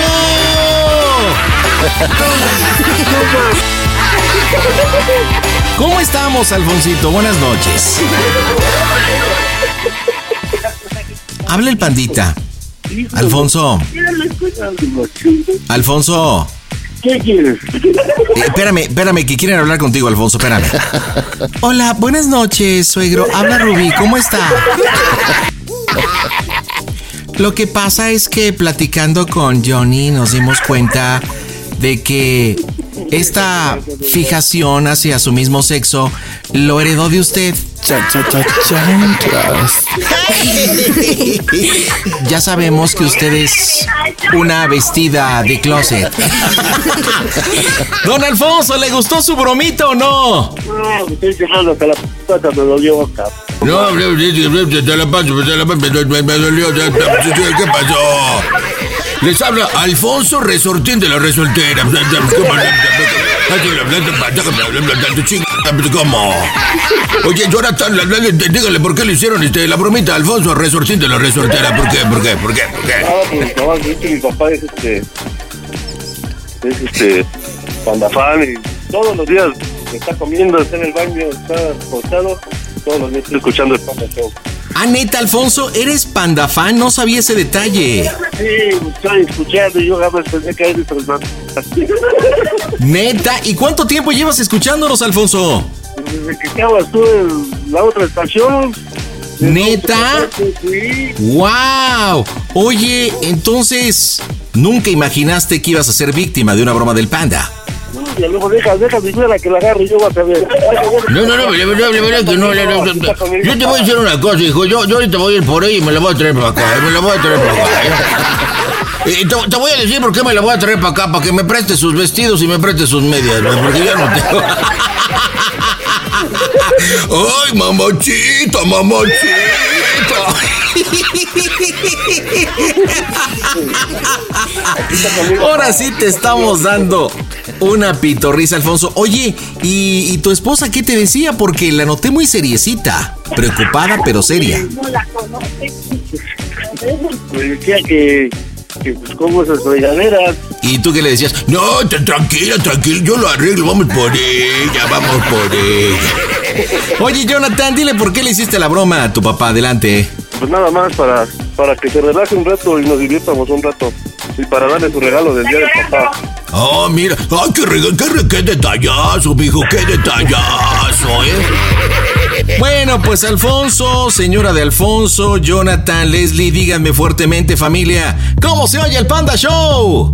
Speaker 2: ¿Cómo estamos, Alfonsito? Buenas noches. Habla el pandita. Alfonso. Alfonso.
Speaker 8: ¿Qué quieres?
Speaker 2: Eh, espérame, espérame, que quieren hablar contigo, Alfonso, espérame. Hola, buenas noches, suegro. Habla Rubí, ¿cómo está? Lo que pasa es que platicando con Johnny nos dimos cuenta de que esta fijación hacia su mismo sexo lo heredó de usted. Ya sabemos que usted es una vestida de closet. Don Alfonso, ¿le gustó su bromita o no?
Speaker 8: No, me estoy quejando que la pata me dolió acá.
Speaker 5: No, te la paso, te la paso, me, me- me dolió. ¿Qué pasó? Les habla Alfonso Resortín de la Resoltera. ¿Cómo? Oye, Jonathan, dígale por qué le hicieron este, la bromita Alfonso Resortín de la Resortera. ¿Por qué? ¿Por qué? ¿Por qué? ¿Por qué?
Speaker 8: Ah, pues no, mi papá es este. Es este. Pandafán y todos los días está comiendo, está en el baño, está acostado. Todos los días estoy escuchando el Panda Show.
Speaker 2: Ah, neta, Alfonso, ¿eres panda fan? No sabía ese detalle.
Speaker 8: Sí, estoy escuchando y yo jamás pensé que eres hermano.
Speaker 2: Neta, ¿y cuánto tiempo llevas escuchándonos, Alfonso?
Speaker 8: Desde que estabas tú en la otra estación.
Speaker 2: ¿Neta? ¡Wow! Oye, entonces, ¿nunca imaginaste que ibas a ser víctima de una broma del panda?
Speaker 8: Y deja, deja mi suegra que la agarre y yo voy a saber.
Speaker 5: No, no, no, la verdad, la verdad que no, la- la- la- Yo te voy a decir una cosa, hijo. Yo, yo ahorita voy a ir por ahí y me la voy a traer para acá. eh, Me la voy a traer para acá. eh. Eh, te, voy a decir por qué me la voy a traer para acá, para que me preste sus vestidos y me preste sus medias, porque ya no tengo. ¡Ay, mamachita, mamachita!
Speaker 2: Ahora sí te estamos dando una pitorrisa, Alfonso. Oye, ¿y, y tu esposa qué te decía? Porque la noté muy seriecita. Preocupada, pero seria.
Speaker 8: Me decía que, que pues como esas regaderas.
Speaker 2: ¿Y tú qué le decías?
Speaker 5: No, tra- tranquila, tranquila, yo lo arreglo, vamos por ella, vamos por ella.
Speaker 2: Oye, Jonathan, dile por qué le hiciste la broma a tu papá. Adelante.
Speaker 8: Pues nada más para, para que se relaje un rato y nos divirtamos un rato. Y para darle su regalo del día del papá.
Speaker 5: Oh, mira, ay, qué, rega- qué, re- qué detallazo, mijo, qué detallazo, ¿eh?
Speaker 2: Bueno, pues Alfonso, señora de Alfonso, Jonathan, Leslie, díganme fuertemente, familia, ¿cómo se oye el Panda Show?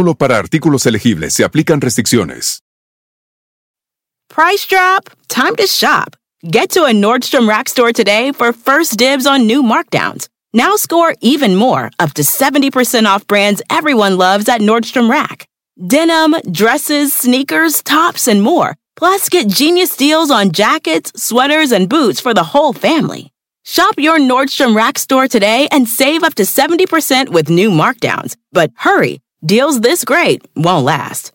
Speaker 12: Solo para artículos elegibles se aplican restricciones.
Speaker 13: Price drop? Time to shop. Get to a Nordstrom Rack store today for first dibs on new markdowns. Now score even more, up to 70% off brands everyone loves at Nordstrom Rack. Denim, dresses, sneakers, tops, and more. Plus, get genius deals on jackets, sweaters, and boots for the whole family. Shop your Nordstrom Rack store today and save up to 70% with new markdowns. But hurry, deals this great won't last.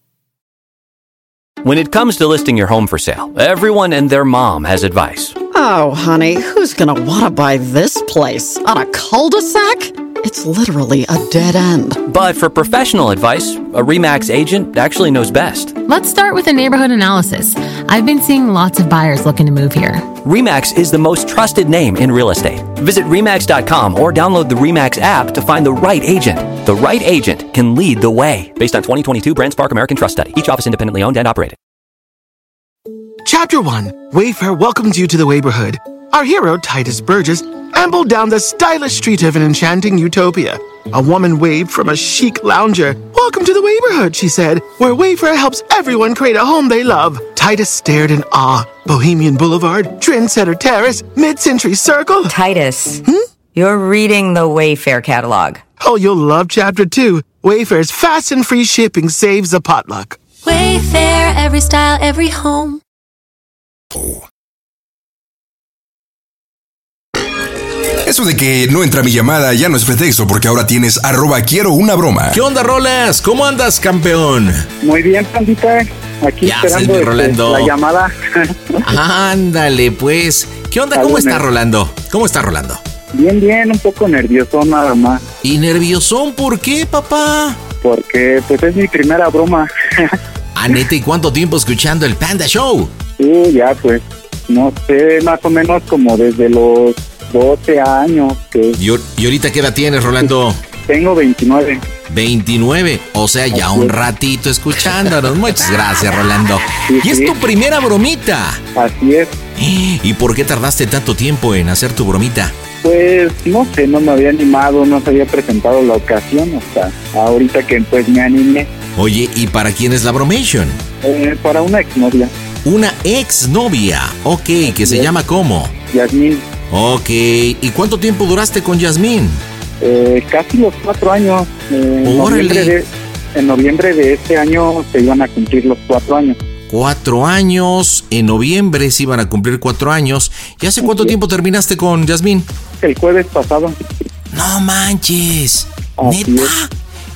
Speaker 14: When it comes to listing your home for sale, everyone and their mom has advice.
Speaker 15: Oh, honey, who's gonna wanna buy this place? On a cul de sac? It's literally a dead end.
Speaker 14: But for professional advice, a REMAX agent actually knows best.
Speaker 16: Let's start with a neighborhood analysis. I've been seeing lots of buyers looking to move here.
Speaker 14: REMAX is the most trusted name in real estate. Visit REMAX.com or download the REMAX app to find the right agent. The right agent can lead the way. Based on 2022 BrandSpark American Trust Study. Each office independently owned and operated.
Speaker 17: Chapter 1 Wayfair welcomes you to the neighborhood. Our hero, Titus Burgess, ambled down the stylish street of an enchanting utopia. A woman waved from a chic lounger. Welcome to the neighborhood, she said, where Wayfair helps everyone create a home they love. Titus stared in awe. Bohemian Boulevard, Trendsetter Terrace, Mid Century Circle.
Speaker 18: Titus,
Speaker 17: Hmm?
Speaker 18: You're reading the Wayfair catalog.
Speaker 17: Oh, you'll love Chapter 2. Wayfair's fast and free shipping saves a potluck.
Speaker 11: Wayfair, every style, every home.
Speaker 1: Eso de que no entra mi llamada ya no es pretexto porque ahora tienes arroba quiero una broma.
Speaker 2: ¿Qué onda, Rolas? ¿Cómo andas, campeón?
Speaker 7: Muy bien, pandita. Aquí
Speaker 2: Ya,
Speaker 7: esperando este,
Speaker 2: Rolando.
Speaker 7: la llamada.
Speaker 2: Ándale, pues. ¿Qué onda? ¿Cómo está Rolando? ¿Cómo está Rolando?
Speaker 7: Bien, bien, un poco nervioso nada más.
Speaker 2: ¿Y nerviosón por qué, papá?
Speaker 7: Porque pues es mi primera broma.
Speaker 2: Neta, ¿y cuánto tiempo escuchando el Panda Show?
Speaker 7: Sí, ya pues, no sé, más o menos como desde los 12 años que
Speaker 2: ¿Y, ahor- y ahorita qué edad tienes, Rolando?
Speaker 7: tengo 29.
Speaker 2: 29, o sea, ya un ratito escuchándonos. Muchas gracias, Rolando. Y es tu primera bromita.
Speaker 7: Así es.
Speaker 2: ¿Y por qué tardaste tanto tiempo en hacer tu bromita?
Speaker 7: Pues no sé, no me había animado, no se había presentado la ocasión hasta ahorita que pues me animé
Speaker 2: Oye, ¿y para quién es la bromation?
Speaker 7: eh, para una exnovia,
Speaker 2: Una exnovia. Ok, que se llama ¿cómo?
Speaker 7: Yasmín.
Speaker 2: Ok, ¿y cuánto tiempo duraste con Yasmín?
Speaker 7: Eh, casi los cuatro años. eh, en, noviembre de, en noviembre de este año se iban a cumplir los cuatro años.
Speaker 2: Cuatro años, en noviembre se iban a cumplir cuatro años. ¿Y hace cuánto tiempo terminaste con Yasmín?
Speaker 7: El jueves pasado.
Speaker 2: No manches. ¿Neta?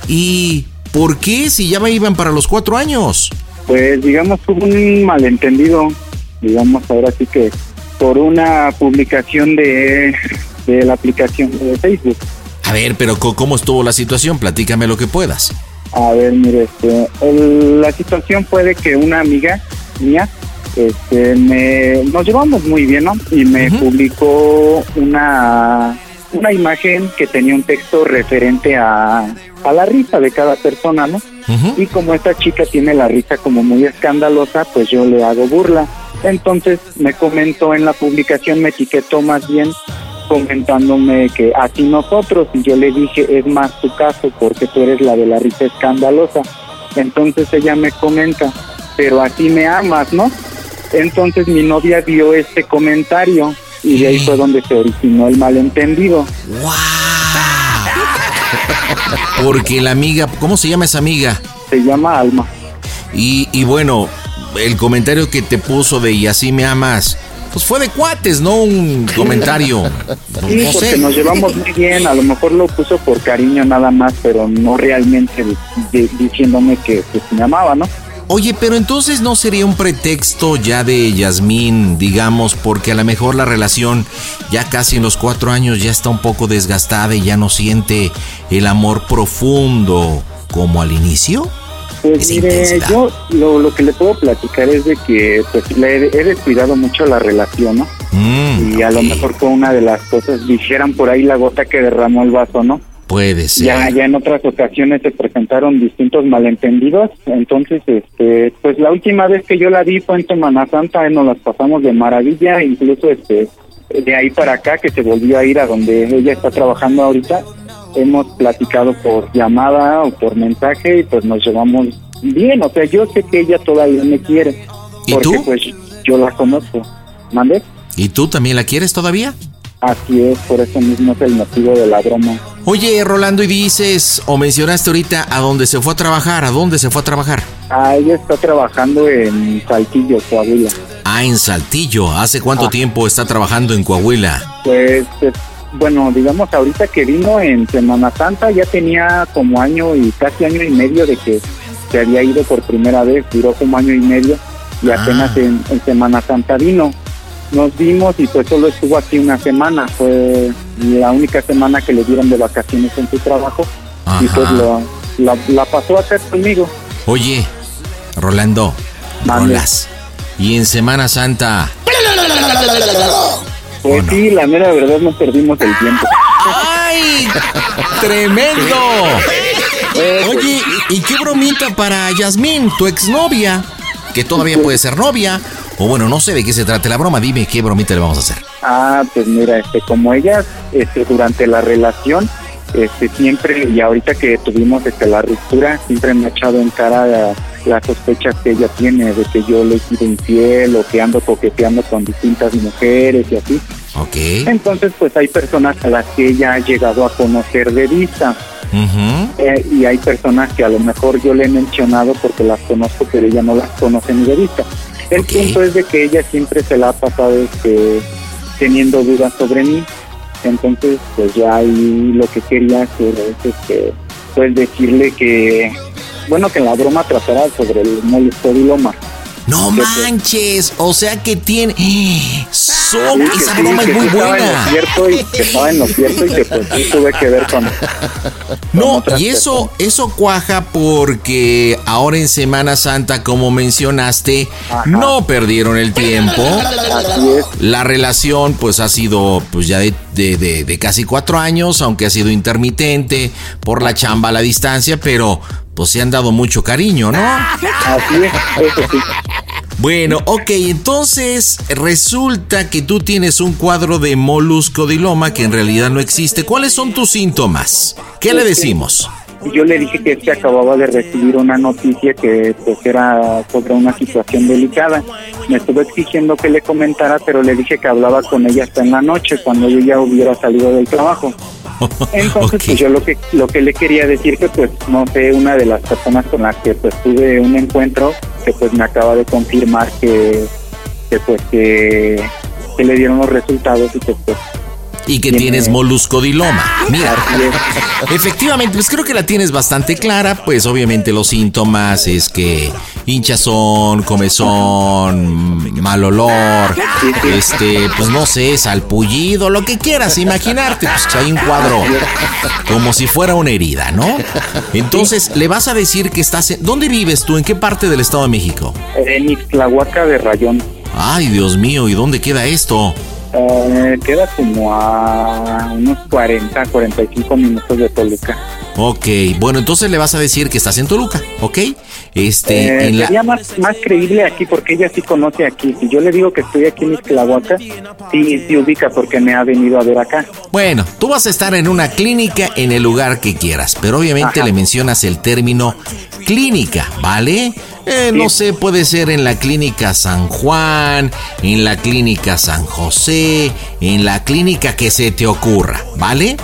Speaker 2: ¿Y por qué si ya iban para los cuatro años?
Speaker 7: Pues digamos hubo un malentendido, digamos ahora sí que por una publicación de, de la aplicación de Facebook.
Speaker 2: A ver, pero ¿cómo estuvo la situación? Platícame lo que puedas.
Speaker 7: A ver, mire, este, el- la situación fue de que una amiga mía, este, me, nos llevamos muy bien, ¿no? Y me publicó una, una imagen que tenía un texto referente a, a la risa de cada persona, ¿no? Y como esta chica tiene la risa como muy escandalosa, pues yo le hago burla. Entonces me comentó en la publicación, me etiquetó más bien comentándome que así nosotros y yo le dije es más tu caso porque tú eres la de la risa escandalosa entonces ella me comenta pero así me amas no entonces mi novia vio este comentario y de ahí fue donde se originó el malentendido
Speaker 2: Porque la amiga, ¿cómo se llama esa amiga?
Speaker 7: Se llama Alma.
Speaker 2: Y, y bueno, el comentario que te puso de y así me amas, pues fue de cuates, no un comentario.
Speaker 7: Sí,
Speaker 2: no
Speaker 7: porque
Speaker 2: sé.
Speaker 7: nos llevamos muy bien, a lo mejor lo puso por cariño nada más, pero no realmente de- diciéndome que pues, me amaba, ¿no?
Speaker 2: Oye, pero entonces no sería un pretexto ya de Yasmín, digamos, porque a lo mejor la relación ya casi en los cuatro años ya está un poco desgastada y ya no siente el amor profundo como al inicio.
Speaker 7: Pues mire,
Speaker 2: intensidad.
Speaker 7: yo lo, lo que le puedo platicar es de que pues le he, he descuidado mucho la relación, ¿no?
Speaker 2: Mm,
Speaker 7: y a lo mejor fue una de las cosas, dijeran por ahí la gota que derramó el vaso, ¿no?
Speaker 2: Puede ser.
Speaker 7: Ya, ya en otras ocasiones se presentaron distintos malentendidos, entonces, este, pues la última vez que yo la vi fue en Semana Santa, y nos las pasamos de maravilla, incluso este, de ahí para acá que se volvió a ir a donde ella está trabajando ahorita, hemos platicado por llamada o por mensaje y pues nos llevamos bien, o sea, yo sé que ella todavía me quiere,
Speaker 2: ¿Y
Speaker 7: porque
Speaker 2: tú?
Speaker 7: pues yo la conozco, ¿mande?
Speaker 2: ¿Y tú también la quieres todavía?
Speaker 7: Así es, por eso mismo es el motivo de la broma.
Speaker 2: Oye, Rolando, y dices, o mencionaste ahorita a dónde se fue a trabajar, ¿a dónde se fue a trabajar?
Speaker 7: Ah, ella está trabajando en Saltillo, Coahuila.
Speaker 2: Ah, en Saltillo. ¿Hace cuánto tiempo está trabajando en Coahuila?
Speaker 7: Pues, es- bueno, digamos, ahorita que vino en Semana Santa ya tenía como año y casi año y medio de que se había ido por primera vez, duró como año y medio y apenas en, en Semana Santa vino. Nos vimos y pues solo estuvo aquí una semana, fue la única semana que le dieron de vacaciones en su trabajo y pues lo- la, la pasó a hacer conmigo.
Speaker 2: Oye, Rolando, Rolas. Y en Semana Santa,
Speaker 7: Pues sí, la mera verdad no perdimos el tiempo.
Speaker 2: ¡Ay! ¡Tremendo! Oye, ¿y qué bromita para Yasmín, tu exnovia? Que todavía puede ser novia. O bueno, no sé de qué se trata la broma. Dime qué bromita le vamos a hacer.
Speaker 7: Ah, pues mira, este, como ella, este, durante la relación, este, siempre, y ahorita que tuvimos este, la ruptura, siempre me ha echado en cara la- las sospechas que ella tiene de que yo le he sido infiel o que ando coqueteando con distintas mujeres y así.
Speaker 2: Ok.
Speaker 7: Entonces, pues hay personas a las que ella ha llegado a conocer de vista. Eh, y hay personas que a lo mejor yo le he mencionado porque las conozco, pero ella no las conoce ni de vista. El punto es de que ella siempre se la ha pasado este, teniendo dudas sobre mí. Entonces, pues ya ahí lo que quería hacer es este, pues decirle que, bueno, que la broma tratara sobre el molestodiloma.
Speaker 2: No manches, o sea que tiene. Esa broma es muy buena.
Speaker 7: Y que estaba en lo cierto y que pues sí tuve que ver con.
Speaker 2: No, y eso, eso cuaja porque ahora en Semana Santa, como mencionaste, no perdieron el tiempo. La relación, pues, ha sido, pues, ya de, de, de casi cuatro años, aunque ha sido intermitente por la chamba a la distancia, pero pues se han dado mucho cariño, ¿no?
Speaker 7: Así es, eso sí.
Speaker 2: Bueno, ok, entonces resulta que tú tienes un cuadro de moluscodiloma que en realidad no existe. ¿Cuáles son tus síntomas? ¿Qué le decimos?
Speaker 7: Yo le dije que este acababa de recibir una noticia que pues era sobre una situación delicada. Me estuvo exigiendo que le comentara, pero le dije que hablaba con ella hasta en la noche, cuando yo ya hubiera salido del trabajo. Entonces, pues yo lo que lo que le quería decir que pues no sé, una de las personas con las que pues tuve un encuentro que pues me acaba de confirmar que, que pues que, que le dieron los resultados y que pues
Speaker 2: y que tienes moluscodiloma. Mira, efectivamente, pues creo que la tienes bastante clara, pues obviamente los síntomas es que hinchazón, comezón, mal olor, este, pues no sé, salpullido, lo que quieras imaginarte, pues hay un cuadro como si fuera una herida, ¿no? Entonces, le vas a decir que estás en... ¿Dónde vives tú? ¿En qué parte del Estado de México?
Speaker 7: En Ixtlahuaca de Rayón.
Speaker 2: Ay, Dios mío, ¿y dónde queda esto?
Speaker 7: Eh, queda como a unos 40, 45 minutos de Toluca.
Speaker 2: Ok, bueno, entonces le vas a decir que estás en Toluca, ¿ok? Este,
Speaker 7: Eh,
Speaker 2: en la-
Speaker 7: Sería más, más creíble aquí porque ella sí conoce aquí. Si yo le digo que estoy aquí en Ixtlahuaca, sí, sí ubica porque me ha venido a ver acá.
Speaker 2: Bueno, tú vas a estar en una clínica en el lugar que quieras, pero obviamente le mencionas el término clínica, ¿vale? Eh, no sé, puede ser en la clínica San Juan, en la clínica San José, en la clínica que se te ocurra, ¿vale?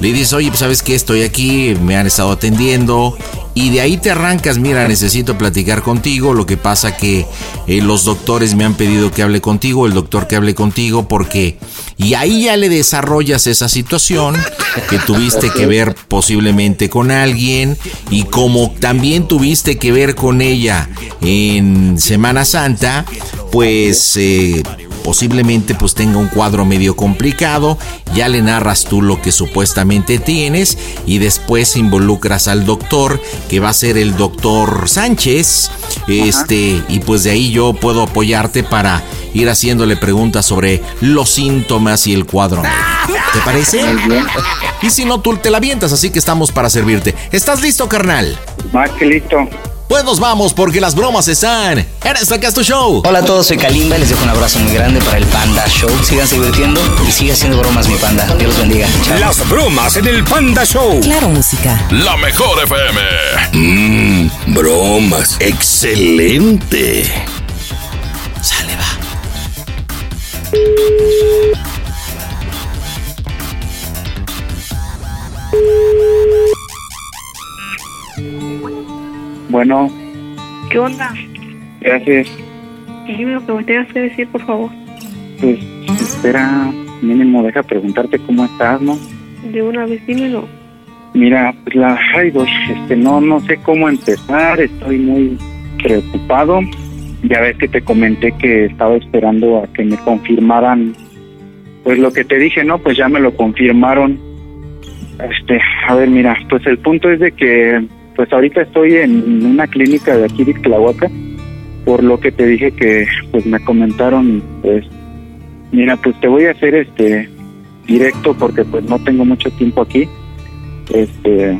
Speaker 2: Le dices, oye, pues sabes que estoy aquí, me han estado atendiendo. Y de ahí te arrancas, mira, necesito platicar contigo. Lo que pasa que eh, los doctores me han pedido que hable contigo, el doctor que hable contigo, porque... Y ahí ya le desarrollas esa situación que tuviste que ver posiblemente con alguien y como también tuviste que ver con ella en Semana Santa, pues... eh, posiblemente pues tenga un cuadro medio complicado, ya le narras tú lo que supuestamente tienes y después involucras al doctor que va a ser el doctor Sánchez, este y pues de ahí yo puedo apoyarte para ir haciéndole preguntas sobre los síntomas y el cuadro médico. ¿Te parece? Y si no, tú te la avientas, así que estamos para servirte. ¿Estás listo, carnal?
Speaker 7: Más que listo.
Speaker 2: Pues nos vamos porque las bromas están en este es tu show.
Speaker 6: Hola a todos, soy Kalimba y les dejo un abrazo muy grande para el Panda Show. Síganse divirtiendo y sigan haciendo bromas, mi panda. Dios los bendiga. Chao.
Speaker 19: Las bromas en el Panda Show.
Speaker 6: Claro, música.
Speaker 19: La mejor FM. Mmm, bromas. Excelente.
Speaker 2: Sale, va.
Speaker 7: Bueno,
Speaker 10: ¿Qué onda?
Speaker 7: gracias.
Speaker 10: Dime lo que me tengas que decir, por favor.
Speaker 7: Pues espera, mínimo deja preguntarte cómo estás, ¿no?
Speaker 10: De una vez, dímelo.
Speaker 7: Mira, pues la, ay, doy, este, no, no sé cómo empezar, estoy muy preocupado. Ya ves que te comenté que estaba esperando a que me confirmaran, pues lo que te dije, ¿no? Pues ya me lo confirmaron. Este, a ver, mira, pues el punto es de que, pues ahorita estoy en una clínica de aquí de Ixtlahuaca, por lo que te dije que, pues me comentaron, pues, mira, pues te voy a hacer este directo porque pues no tengo mucho tiempo aquí. Este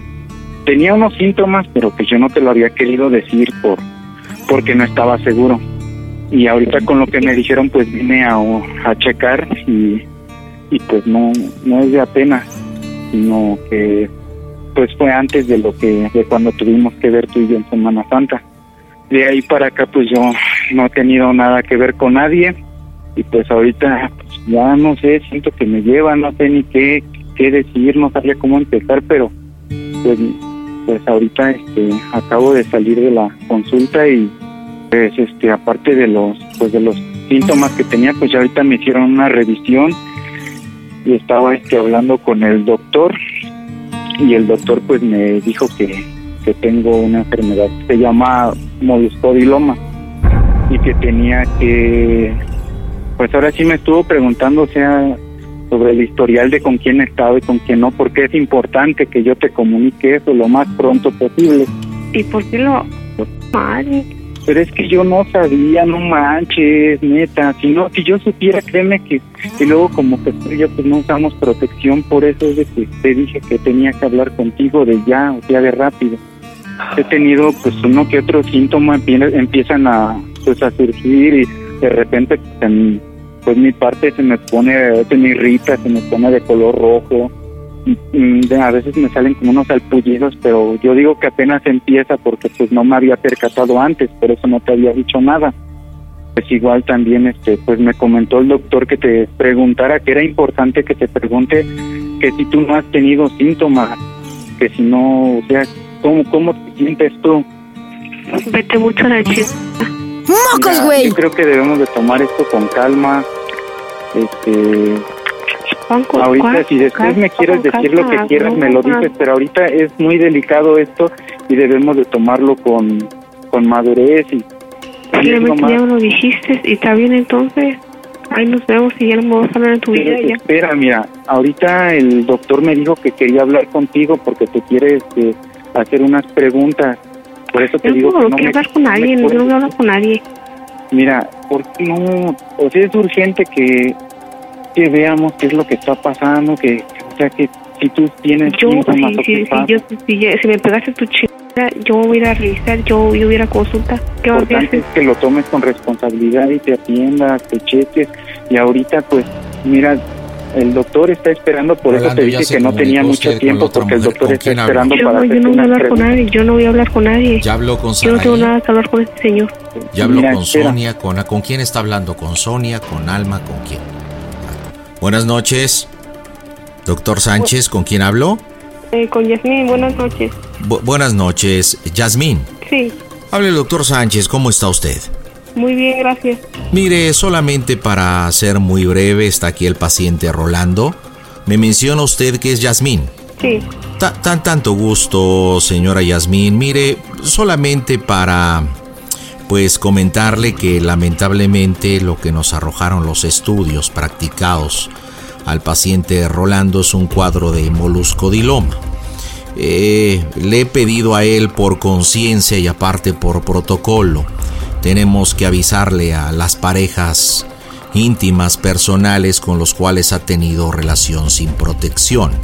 Speaker 7: tenía unos síntomas pero pues yo no te lo había querido decir por porque no estaba seguro. Y ahorita con lo que me dijeron pues vine a, a checar y, y pues no no es de apenas sino que pues fue antes de lo que de cuando tuvimos que ver tú y en Semana Santa. De ahí para acá pues yo no he tenido nada que ver con nadie. Y pues ahorita pues, ya no sé, siento que me lleva, no sé ni qué, qué decir, no sabía cómo empezar, pero pues, pues ahorita este, acabo de salir de la consulta y pues este aparte de los pues de los síntomas que tenía, pues ya ahorita me hicieron una revisión y estaba este hablando con el doctor y el doctor pues me dijo que, que tengo una enfermedad que se llama moduscodiloma y que tenía que pues ahora sí me estuvo preguntando o sea sobre el historial de con quién he estado y con quién no porque es importante que yo te comunique eso lo más pronto posible
Speaker 20: ¿Y por qué lo madre?
Speaker 7: Pero es que yo no sabía, no manches, neta, si no, si yo supiera, créeme que, que luego como que y yo pues no usamos protección, por eso es de que te dije que tenía que hablar contigo de ya, o sea, de rápido. He tenido pues uno que otro síntoma empie- empiezan a pues a surgir y de repente pues, pues mi parte se me pone, se me irrita, se me pone de color rojo, y- y a veces me salen como unos salpullidos, pero yo digo que apenas empieza porque pues no me había percatado antes, por eso no te había dicho nada. Pues igual también este pues me comentó el doctor que te preguntara que era importante que te pregunte que si tú no has tenido síntomas, que si no, o sea, ¿cómo, cómo te sientes tú?
Speaker 20: Vete mucho a la chica.
Speaker 4: ¡Mocos,
Speaker 7: Mira, Yo creo que debemos de tomar esto con calma. Este, ahorita si después me quieres decir lo que quieras me lo dices, pero ahorita es muy delicado esto y debemos de tomarlo con, con madurez y,
Speaker 20: Simplemente ya lo dijiste y está bien entonces. Ahí nos vemos y ya no me vas a hablar en tu vida ya.
Speaker 7: espera, mira, ahorita el doctor me dijo que quería hablar contigo porque te quiere este, hacer unas preguntas. Por eso te
Speaker 20: Yo
Speaker 7: digo
Speaker 20: no
Speaker 7: que no
Speaker 20: que
Speaker 7: me,
Speaker 20: hablar con
Speaker 7: no
Speaker 20: nadie, yo no a hablar con nadie.
Speaker 7: Mira, ¿por qué no? O sea, es urgente que, que veamos qué es lo que está pasando, que, o sea, que si tú tienes
Speaker 20: Yo,
Speaker 7: síntomas
Speaker 20: si, si,
Speaker 7: pasa.
Speaker 20: yo, si, me pegaste tu chingada, yo voy a ir a revisar, yo, yo voy a ir a consulta. ¿Qué
Speaker 7: Lo
Speaker 20: vas a hacer?
Speaker 7: es que lo tomes con responsabilidad y te atiendas, te cheques. Y ahorita, pues, mira, el doctor está esperando, por eso te dije que no tenía mucho tiempo, porque el doctor
Speaker 2: ¿Con
Speaker 7: está esperando
Speaker 20: Yo,
Speaker 7: para
Speaker 20: no- yo no voy a hablar con nadie, yo no voy a hablar con nadie.
Speaker 2: Ya habló con
Speaker 20: Yo no tengo nada que hablar con este señor.
Speaker 2: ya habló
Speaker 7: Mira,
Speaker 2: con
Speaker 7: espera.
Speaker 2: Sonia, con, ¿con quién está hablando? ¿Con Sonia, con Alma, con quién? Buenas noches. Doctor Sánchez, ¿con quién habló?
Speaker 20: Eh, con Yasmín, buenas noches.
Speaker 2: Bu- buenas noches, Yasmín.
Speaker 20: Sí,
Speaker 2: Hable, doctor Sánchez, ¿cómo está usted?
Speaker 20: muy bien, gracias.
Speaker 2: Mire, solamente para ser muy breve, está aquí el paciente Rolando. Me menciona usted que es Yasmín.
Speaker 20: Sí,
Speaker 2: Ta- tan tanto gusto, señora Yasmín. Mire, solamente para pues comentarle que lamentablemente lo que nos arrojaron los estudios practicados al paciente Rolando es un cuadro de moluscodiloma. Eh, le he pedido a él por conciencia y aparte por protocolo. Tenemos que avisarle a las parejas íntimas, personales con los cuales ha tenido relación sin protección.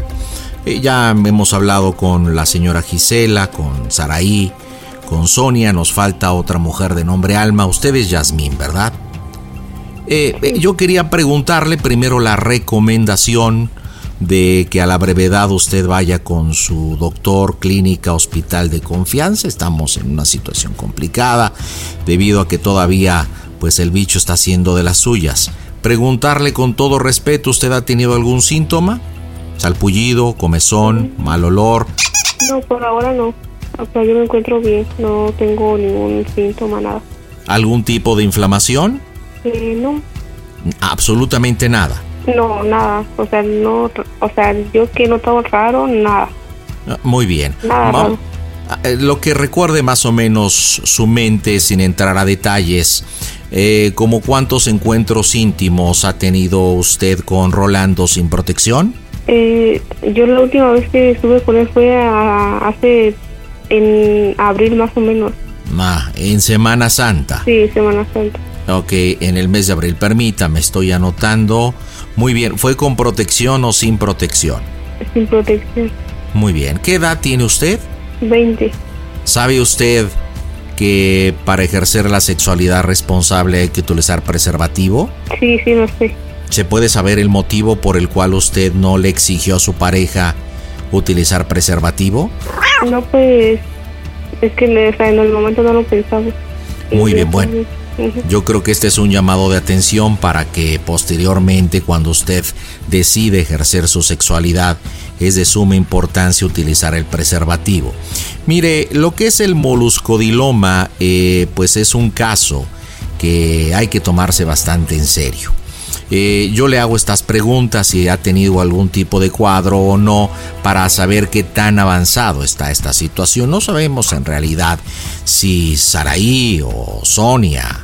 Speaker 2: Eh, ya hemos hablado con la señora Gisela, con Saraí, con Sonia, nos falta otra mujer de nombre Alma. Usted es Yasmín, ¿verdad? Eh, eh, yo quería preguntarle primero la recomendación de que a la brevedad usted vaya con su doctor, clínica, hospital de confianza. Estamos en una situación complicada debido a que todavía pues el bicho está haciendo de las suyas. Preguntarle con todo respeto, ¿usted ha tenido algún síntoma? Salpullido, comezón, mal olor.
Speaker 20: no, por ahora no. O sea, yo me encuentro bien, no tengo ningún síntoma, nada.
Speaker 2: ¿Algún tipo de inflamación?
Speaker 20: Eh, no,
Speaker 2: Absolutamente nada.
Speaker 20: no, nada. O sea, no, o sea, yo que he notado raro, nada.
Speaker 2: Ah, Muy bien.
Speaker 20: Nada raro.
Speaker 2: Ah, eh, Lo que recuerde más o menos su mente sin entrar a detalles, eh, como cuántos encuentros íntimos ha tenido usted con Rolando sin protección?
Speaker 20: Eh, yo la última vez que estuve con él fue a- hace en abril más o menos.
Speaker 2: Ah, en Semana Santa.
Speaker 20: Sí, Semana Santa.
Speaker 2: Ok, en el mes de abril, permítame, estoy anotando. Muy bien, ¿fue con protección o sin protección?
Speaker 20: Sin protección.
Speaker 2: Muy bien, ¿qué edad tiene usted?
Speaker 20: 20.
Speaker 2: ¿Sabe usted que para ejercer la sexualidad responsable hay que utilizar preservativo?
Speaker 20: Sí, sí, lo sé.
Speaker 2: ¿Se puede saber el motivo por el cual usted no le exigió a su pareja utilizar preservativo?
Speaker 20: No, pues, es que o sea, en el momento no lo pensaba.
Speaker 2: Muy bien, bueno. Yo creo que este es un llamado de atención para que posteriormente cuando usted decide ejercer su sexualidad es de suma importancia utilizar el preservativo. Mire, lo que es el moluscodiloma eh, pues es un caso que hay que tomarse bastante en serio. Eh, yo le hago estas preguntas si ha tenido algún tipo de cuadro o no para saber qué tan avanzado está esta situación. No sabemos en realidad si Saraí o Sonia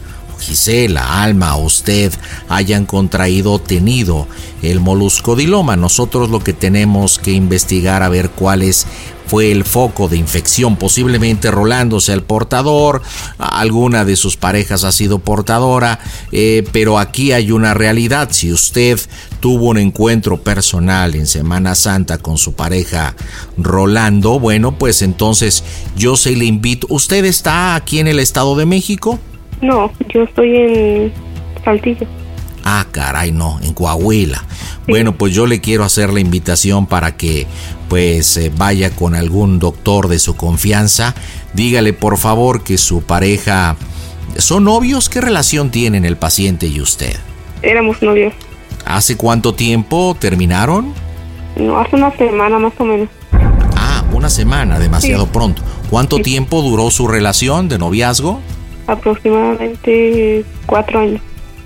Speaker 2: Gisela, Alma usted hayan contraído o tenido el moluscodiloma. Nosotros lo que tenemos que investigar a ver cuál es fue el foco de infección, posiblemente rolándose el portador, alguna de sus parejas ha sido portadora, eh, pero aquí hay una realidad, si usted tuvo un encuentro personal en Semana Santa con su pareja Rolando, bueno, pues entonces yo se le invito, ¿usted está aquí en el Estado de México?
Speaker 20: No, yo estoy en Saltillo.
Speaker 2: Ah, caray, no, en Coahuila. Bueno, pues yo le quiero hacer la invitación para que pues eh, vaya con algún doctor de su confianza. Dígale por favor que su pareja... ¿Son novios? ¿Qué relación tienen el paciente y usted?
Speaker 20: Éramos novios.
Speaker 2: ¿Hace cuánto tiempo terminaron?
Speaker 20: No, hace una semana más o menos.
Speaker 2: Ah, una semana, demasiado pronto. ¿Cuánto tiempo duró su relación de noviazgo?
Speaker 20: Aproximadamente cuatro años.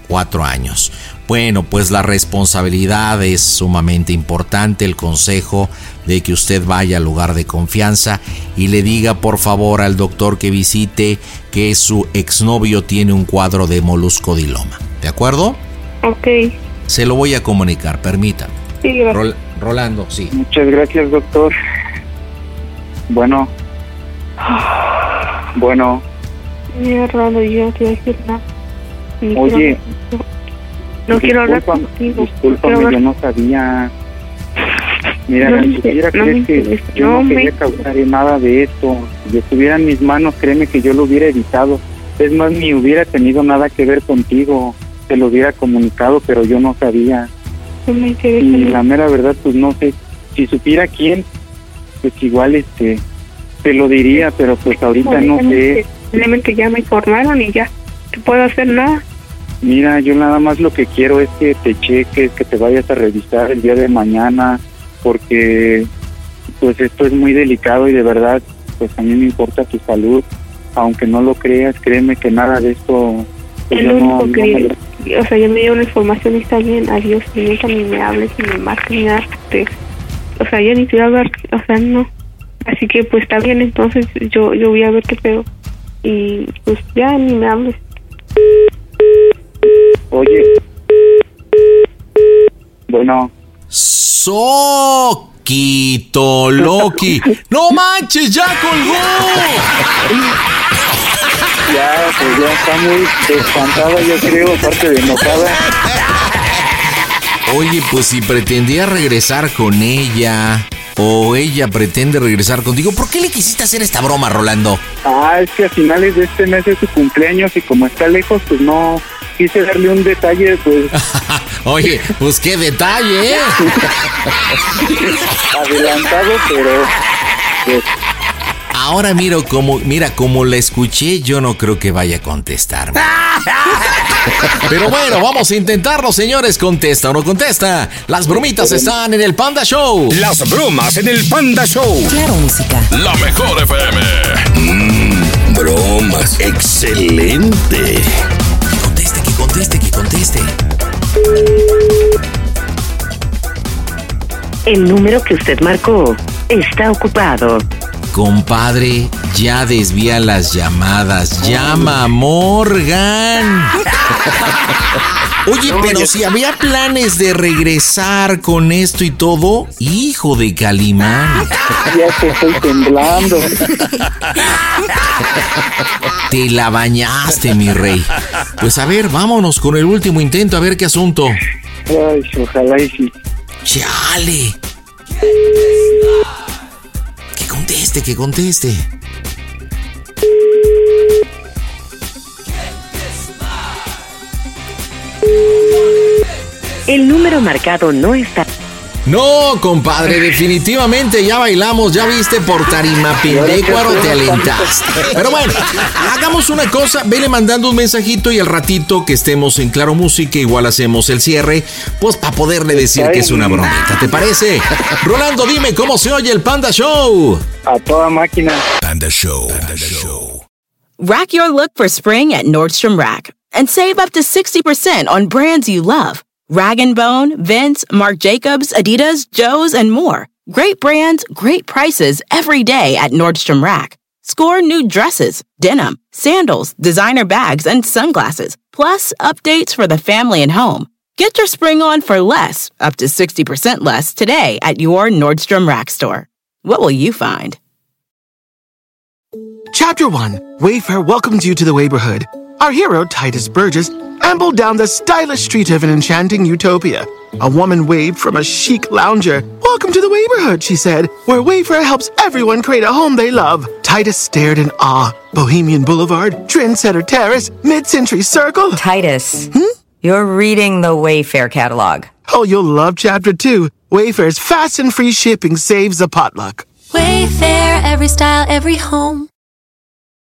Speaker 2: Cuatro años. Bueno, pues la responsabilidad es sumamente importante, el consejo de que usted vaya al lugar de confianza y le diga por favor al doctor que visite que su exnovio tiene un cuadro de moluscodiloma. ¿De acuerdo?
Speaker 20: Ok.
Speaker 2: Se lo voy a comunicar, permítame.
Speaker 20: Sí,
Speaker 2: Rol- Rolando, sí.
Speaker 7: Muchas gracias, doctor. Bueno. Bueno,
Speaker 20: Mira, Rolando, yo no quiero decir nada.
Speaker 7: Oye.
Speaker 20: No quiero hablar contigo.
Speaker 7: Discúlpame, yo no sabía. Mira,
Speaker 20: No
Speaker 7: si supiera,
Speaker 20: no
Speaker 7: crees que yo
Speaker 20: no
Speaker 7: quería causar nada de esto. Si estuviera en mis manos, créeme que yo lo hubiera evitado. Es más, ni hubiera tenido nada que ver contigo. Te lo hubiera comunicado, pero yo no sabía.
Speaker 20: Me.
Speaker 7: Y la mera verdad, pues no sé. Si supiera quién, pues igual este te lo diría, pero pues ahorita no sé.
Speaker 20: Simplemente ya me informaron y ya. No puedo hacer nada.
Speaker 7: Mira, yo nada más lo que quiero es que te cheques, que te vayas a revisar el día de mañana, porque pues esto es muy delicado y de verdad, pues a mí me importa tu salud. Aunque no lo creas, créeme que nada de esto... pues,
Speaker 20: El
Speaker 7: yo
Speaker 20: único
Speaker 7: no- no
Speaker 20: que,
Speaker 7: lo-
Speaker 20: o sea, ya me dio la información y está bien, adiós, y nunca ni me hables, ni me marques, ni nada. te- o sea, ya ni te voy a hablar, o sea, no. Así que pues está bien, entonces yo yo voy a ver qué pedo. Y pues ya ni me hables.
Speaker 7: Oye. Bueno.
Speaker 2: Soquito Loki. ¡No manches! ¡Ya colgó!
Speaker 7: Ya, pues ya está muy espantada, yo creo, aparte de enojada.
Speaker 2: Oye, pues si pretendía regresar con ella o ella pretende regresar contigo, ¿por qué le quisiste hacer esta broma, Rolando?
Speaker 7: Ah, es que a finales de este mes es su cumpleaños y como está lejos, pues no quise darle un detalle, pues
Speaker 2: Oye, pues qué detalle, ¿eh?
Speaker 7: adelantado, pero pues,
Speaker 2: Ahora miro como, mira, como la escuché, yo no creo que vaya a contestarme. Pero bueno, vamos a intentarlo, señores. ¿Contesta o no contesta? Las bromitas están en el Panda Show.
Speaker 19: Las bromas en el Panda Show.
Speaker 18: Claro, música.
Speaker 19: La mejor FM. Mmm, bromas. Excelente.
Speaker 2: Conteste, que conteste, que conteste.
Speaker 21: El número que usted marcó está ocupado.
Speaker 2: Compadre, ya desvía las llamadas. Llama a Morgan. Oye, pero si había planes de regresar con esto y todo, hijo de Calimán.
Speaker 7: ya te estoy temblando.
Speaker 2: Te la bañaste, mi rey. Pues a ver, vámonos con el último intento, a ver qué asunto.
Speaker 7: Ay, ojalá y sí.
Speaker 2: Chale. Conteste, que conteste.
Speaker 21: El número marcado no está.
Speaker 2: No, compadre, definitivamente ya bailamos, ya viste por tarima Pindecuaro, te alentaste. Pero bueno, hagamos una cosa, vele mandando un mensajito y al ratito que estemos en Claro Música, igual hacemos el cierre, pues para poderle decir que es una bromita, ¿te parece? Rolando, dime cómo se oye el Panda Show.
Speaker 7: A toda máquina.
Speaker 19: Panda Show. Panda Show.
Speaker 13: Rack your look for spring at Nordstrom Rack and save up to 60% on brands you love. Rag & Bone, Vince, Marc Jacobs, Adidas, Joe's, and more. Great brands, great prices every day at Nordstrom Rack. Score new dresses, denim, sandals, designer bags, and sunglasses, plus updates for the family and home. Get your spring on for less, up to 60% less, today at your Nordstrom Rack store. What will you find?
Speaker 17: Chapter 1 Wayfair welcomes you to the neighborhood. Our hero, Titus Burgess, ambled down the stylish street of an enchanting utopia. A woman waved from a chic lounger. Welcome to the neighborhood, she said, where Wayfair helps everyone create a home they love. Titus stared in awe. Bohemian Boulevard, Trendsetter Terrace, Mid Century Circle.
Speaker 18: Titus, hmm? you're reading the Wayfair catalog.
Speaker 17: Oh, you'll love Chapter 2. Wayfair's fast and free shipping saves a potluck.
Speaker 11: Wayfair, every style, every home.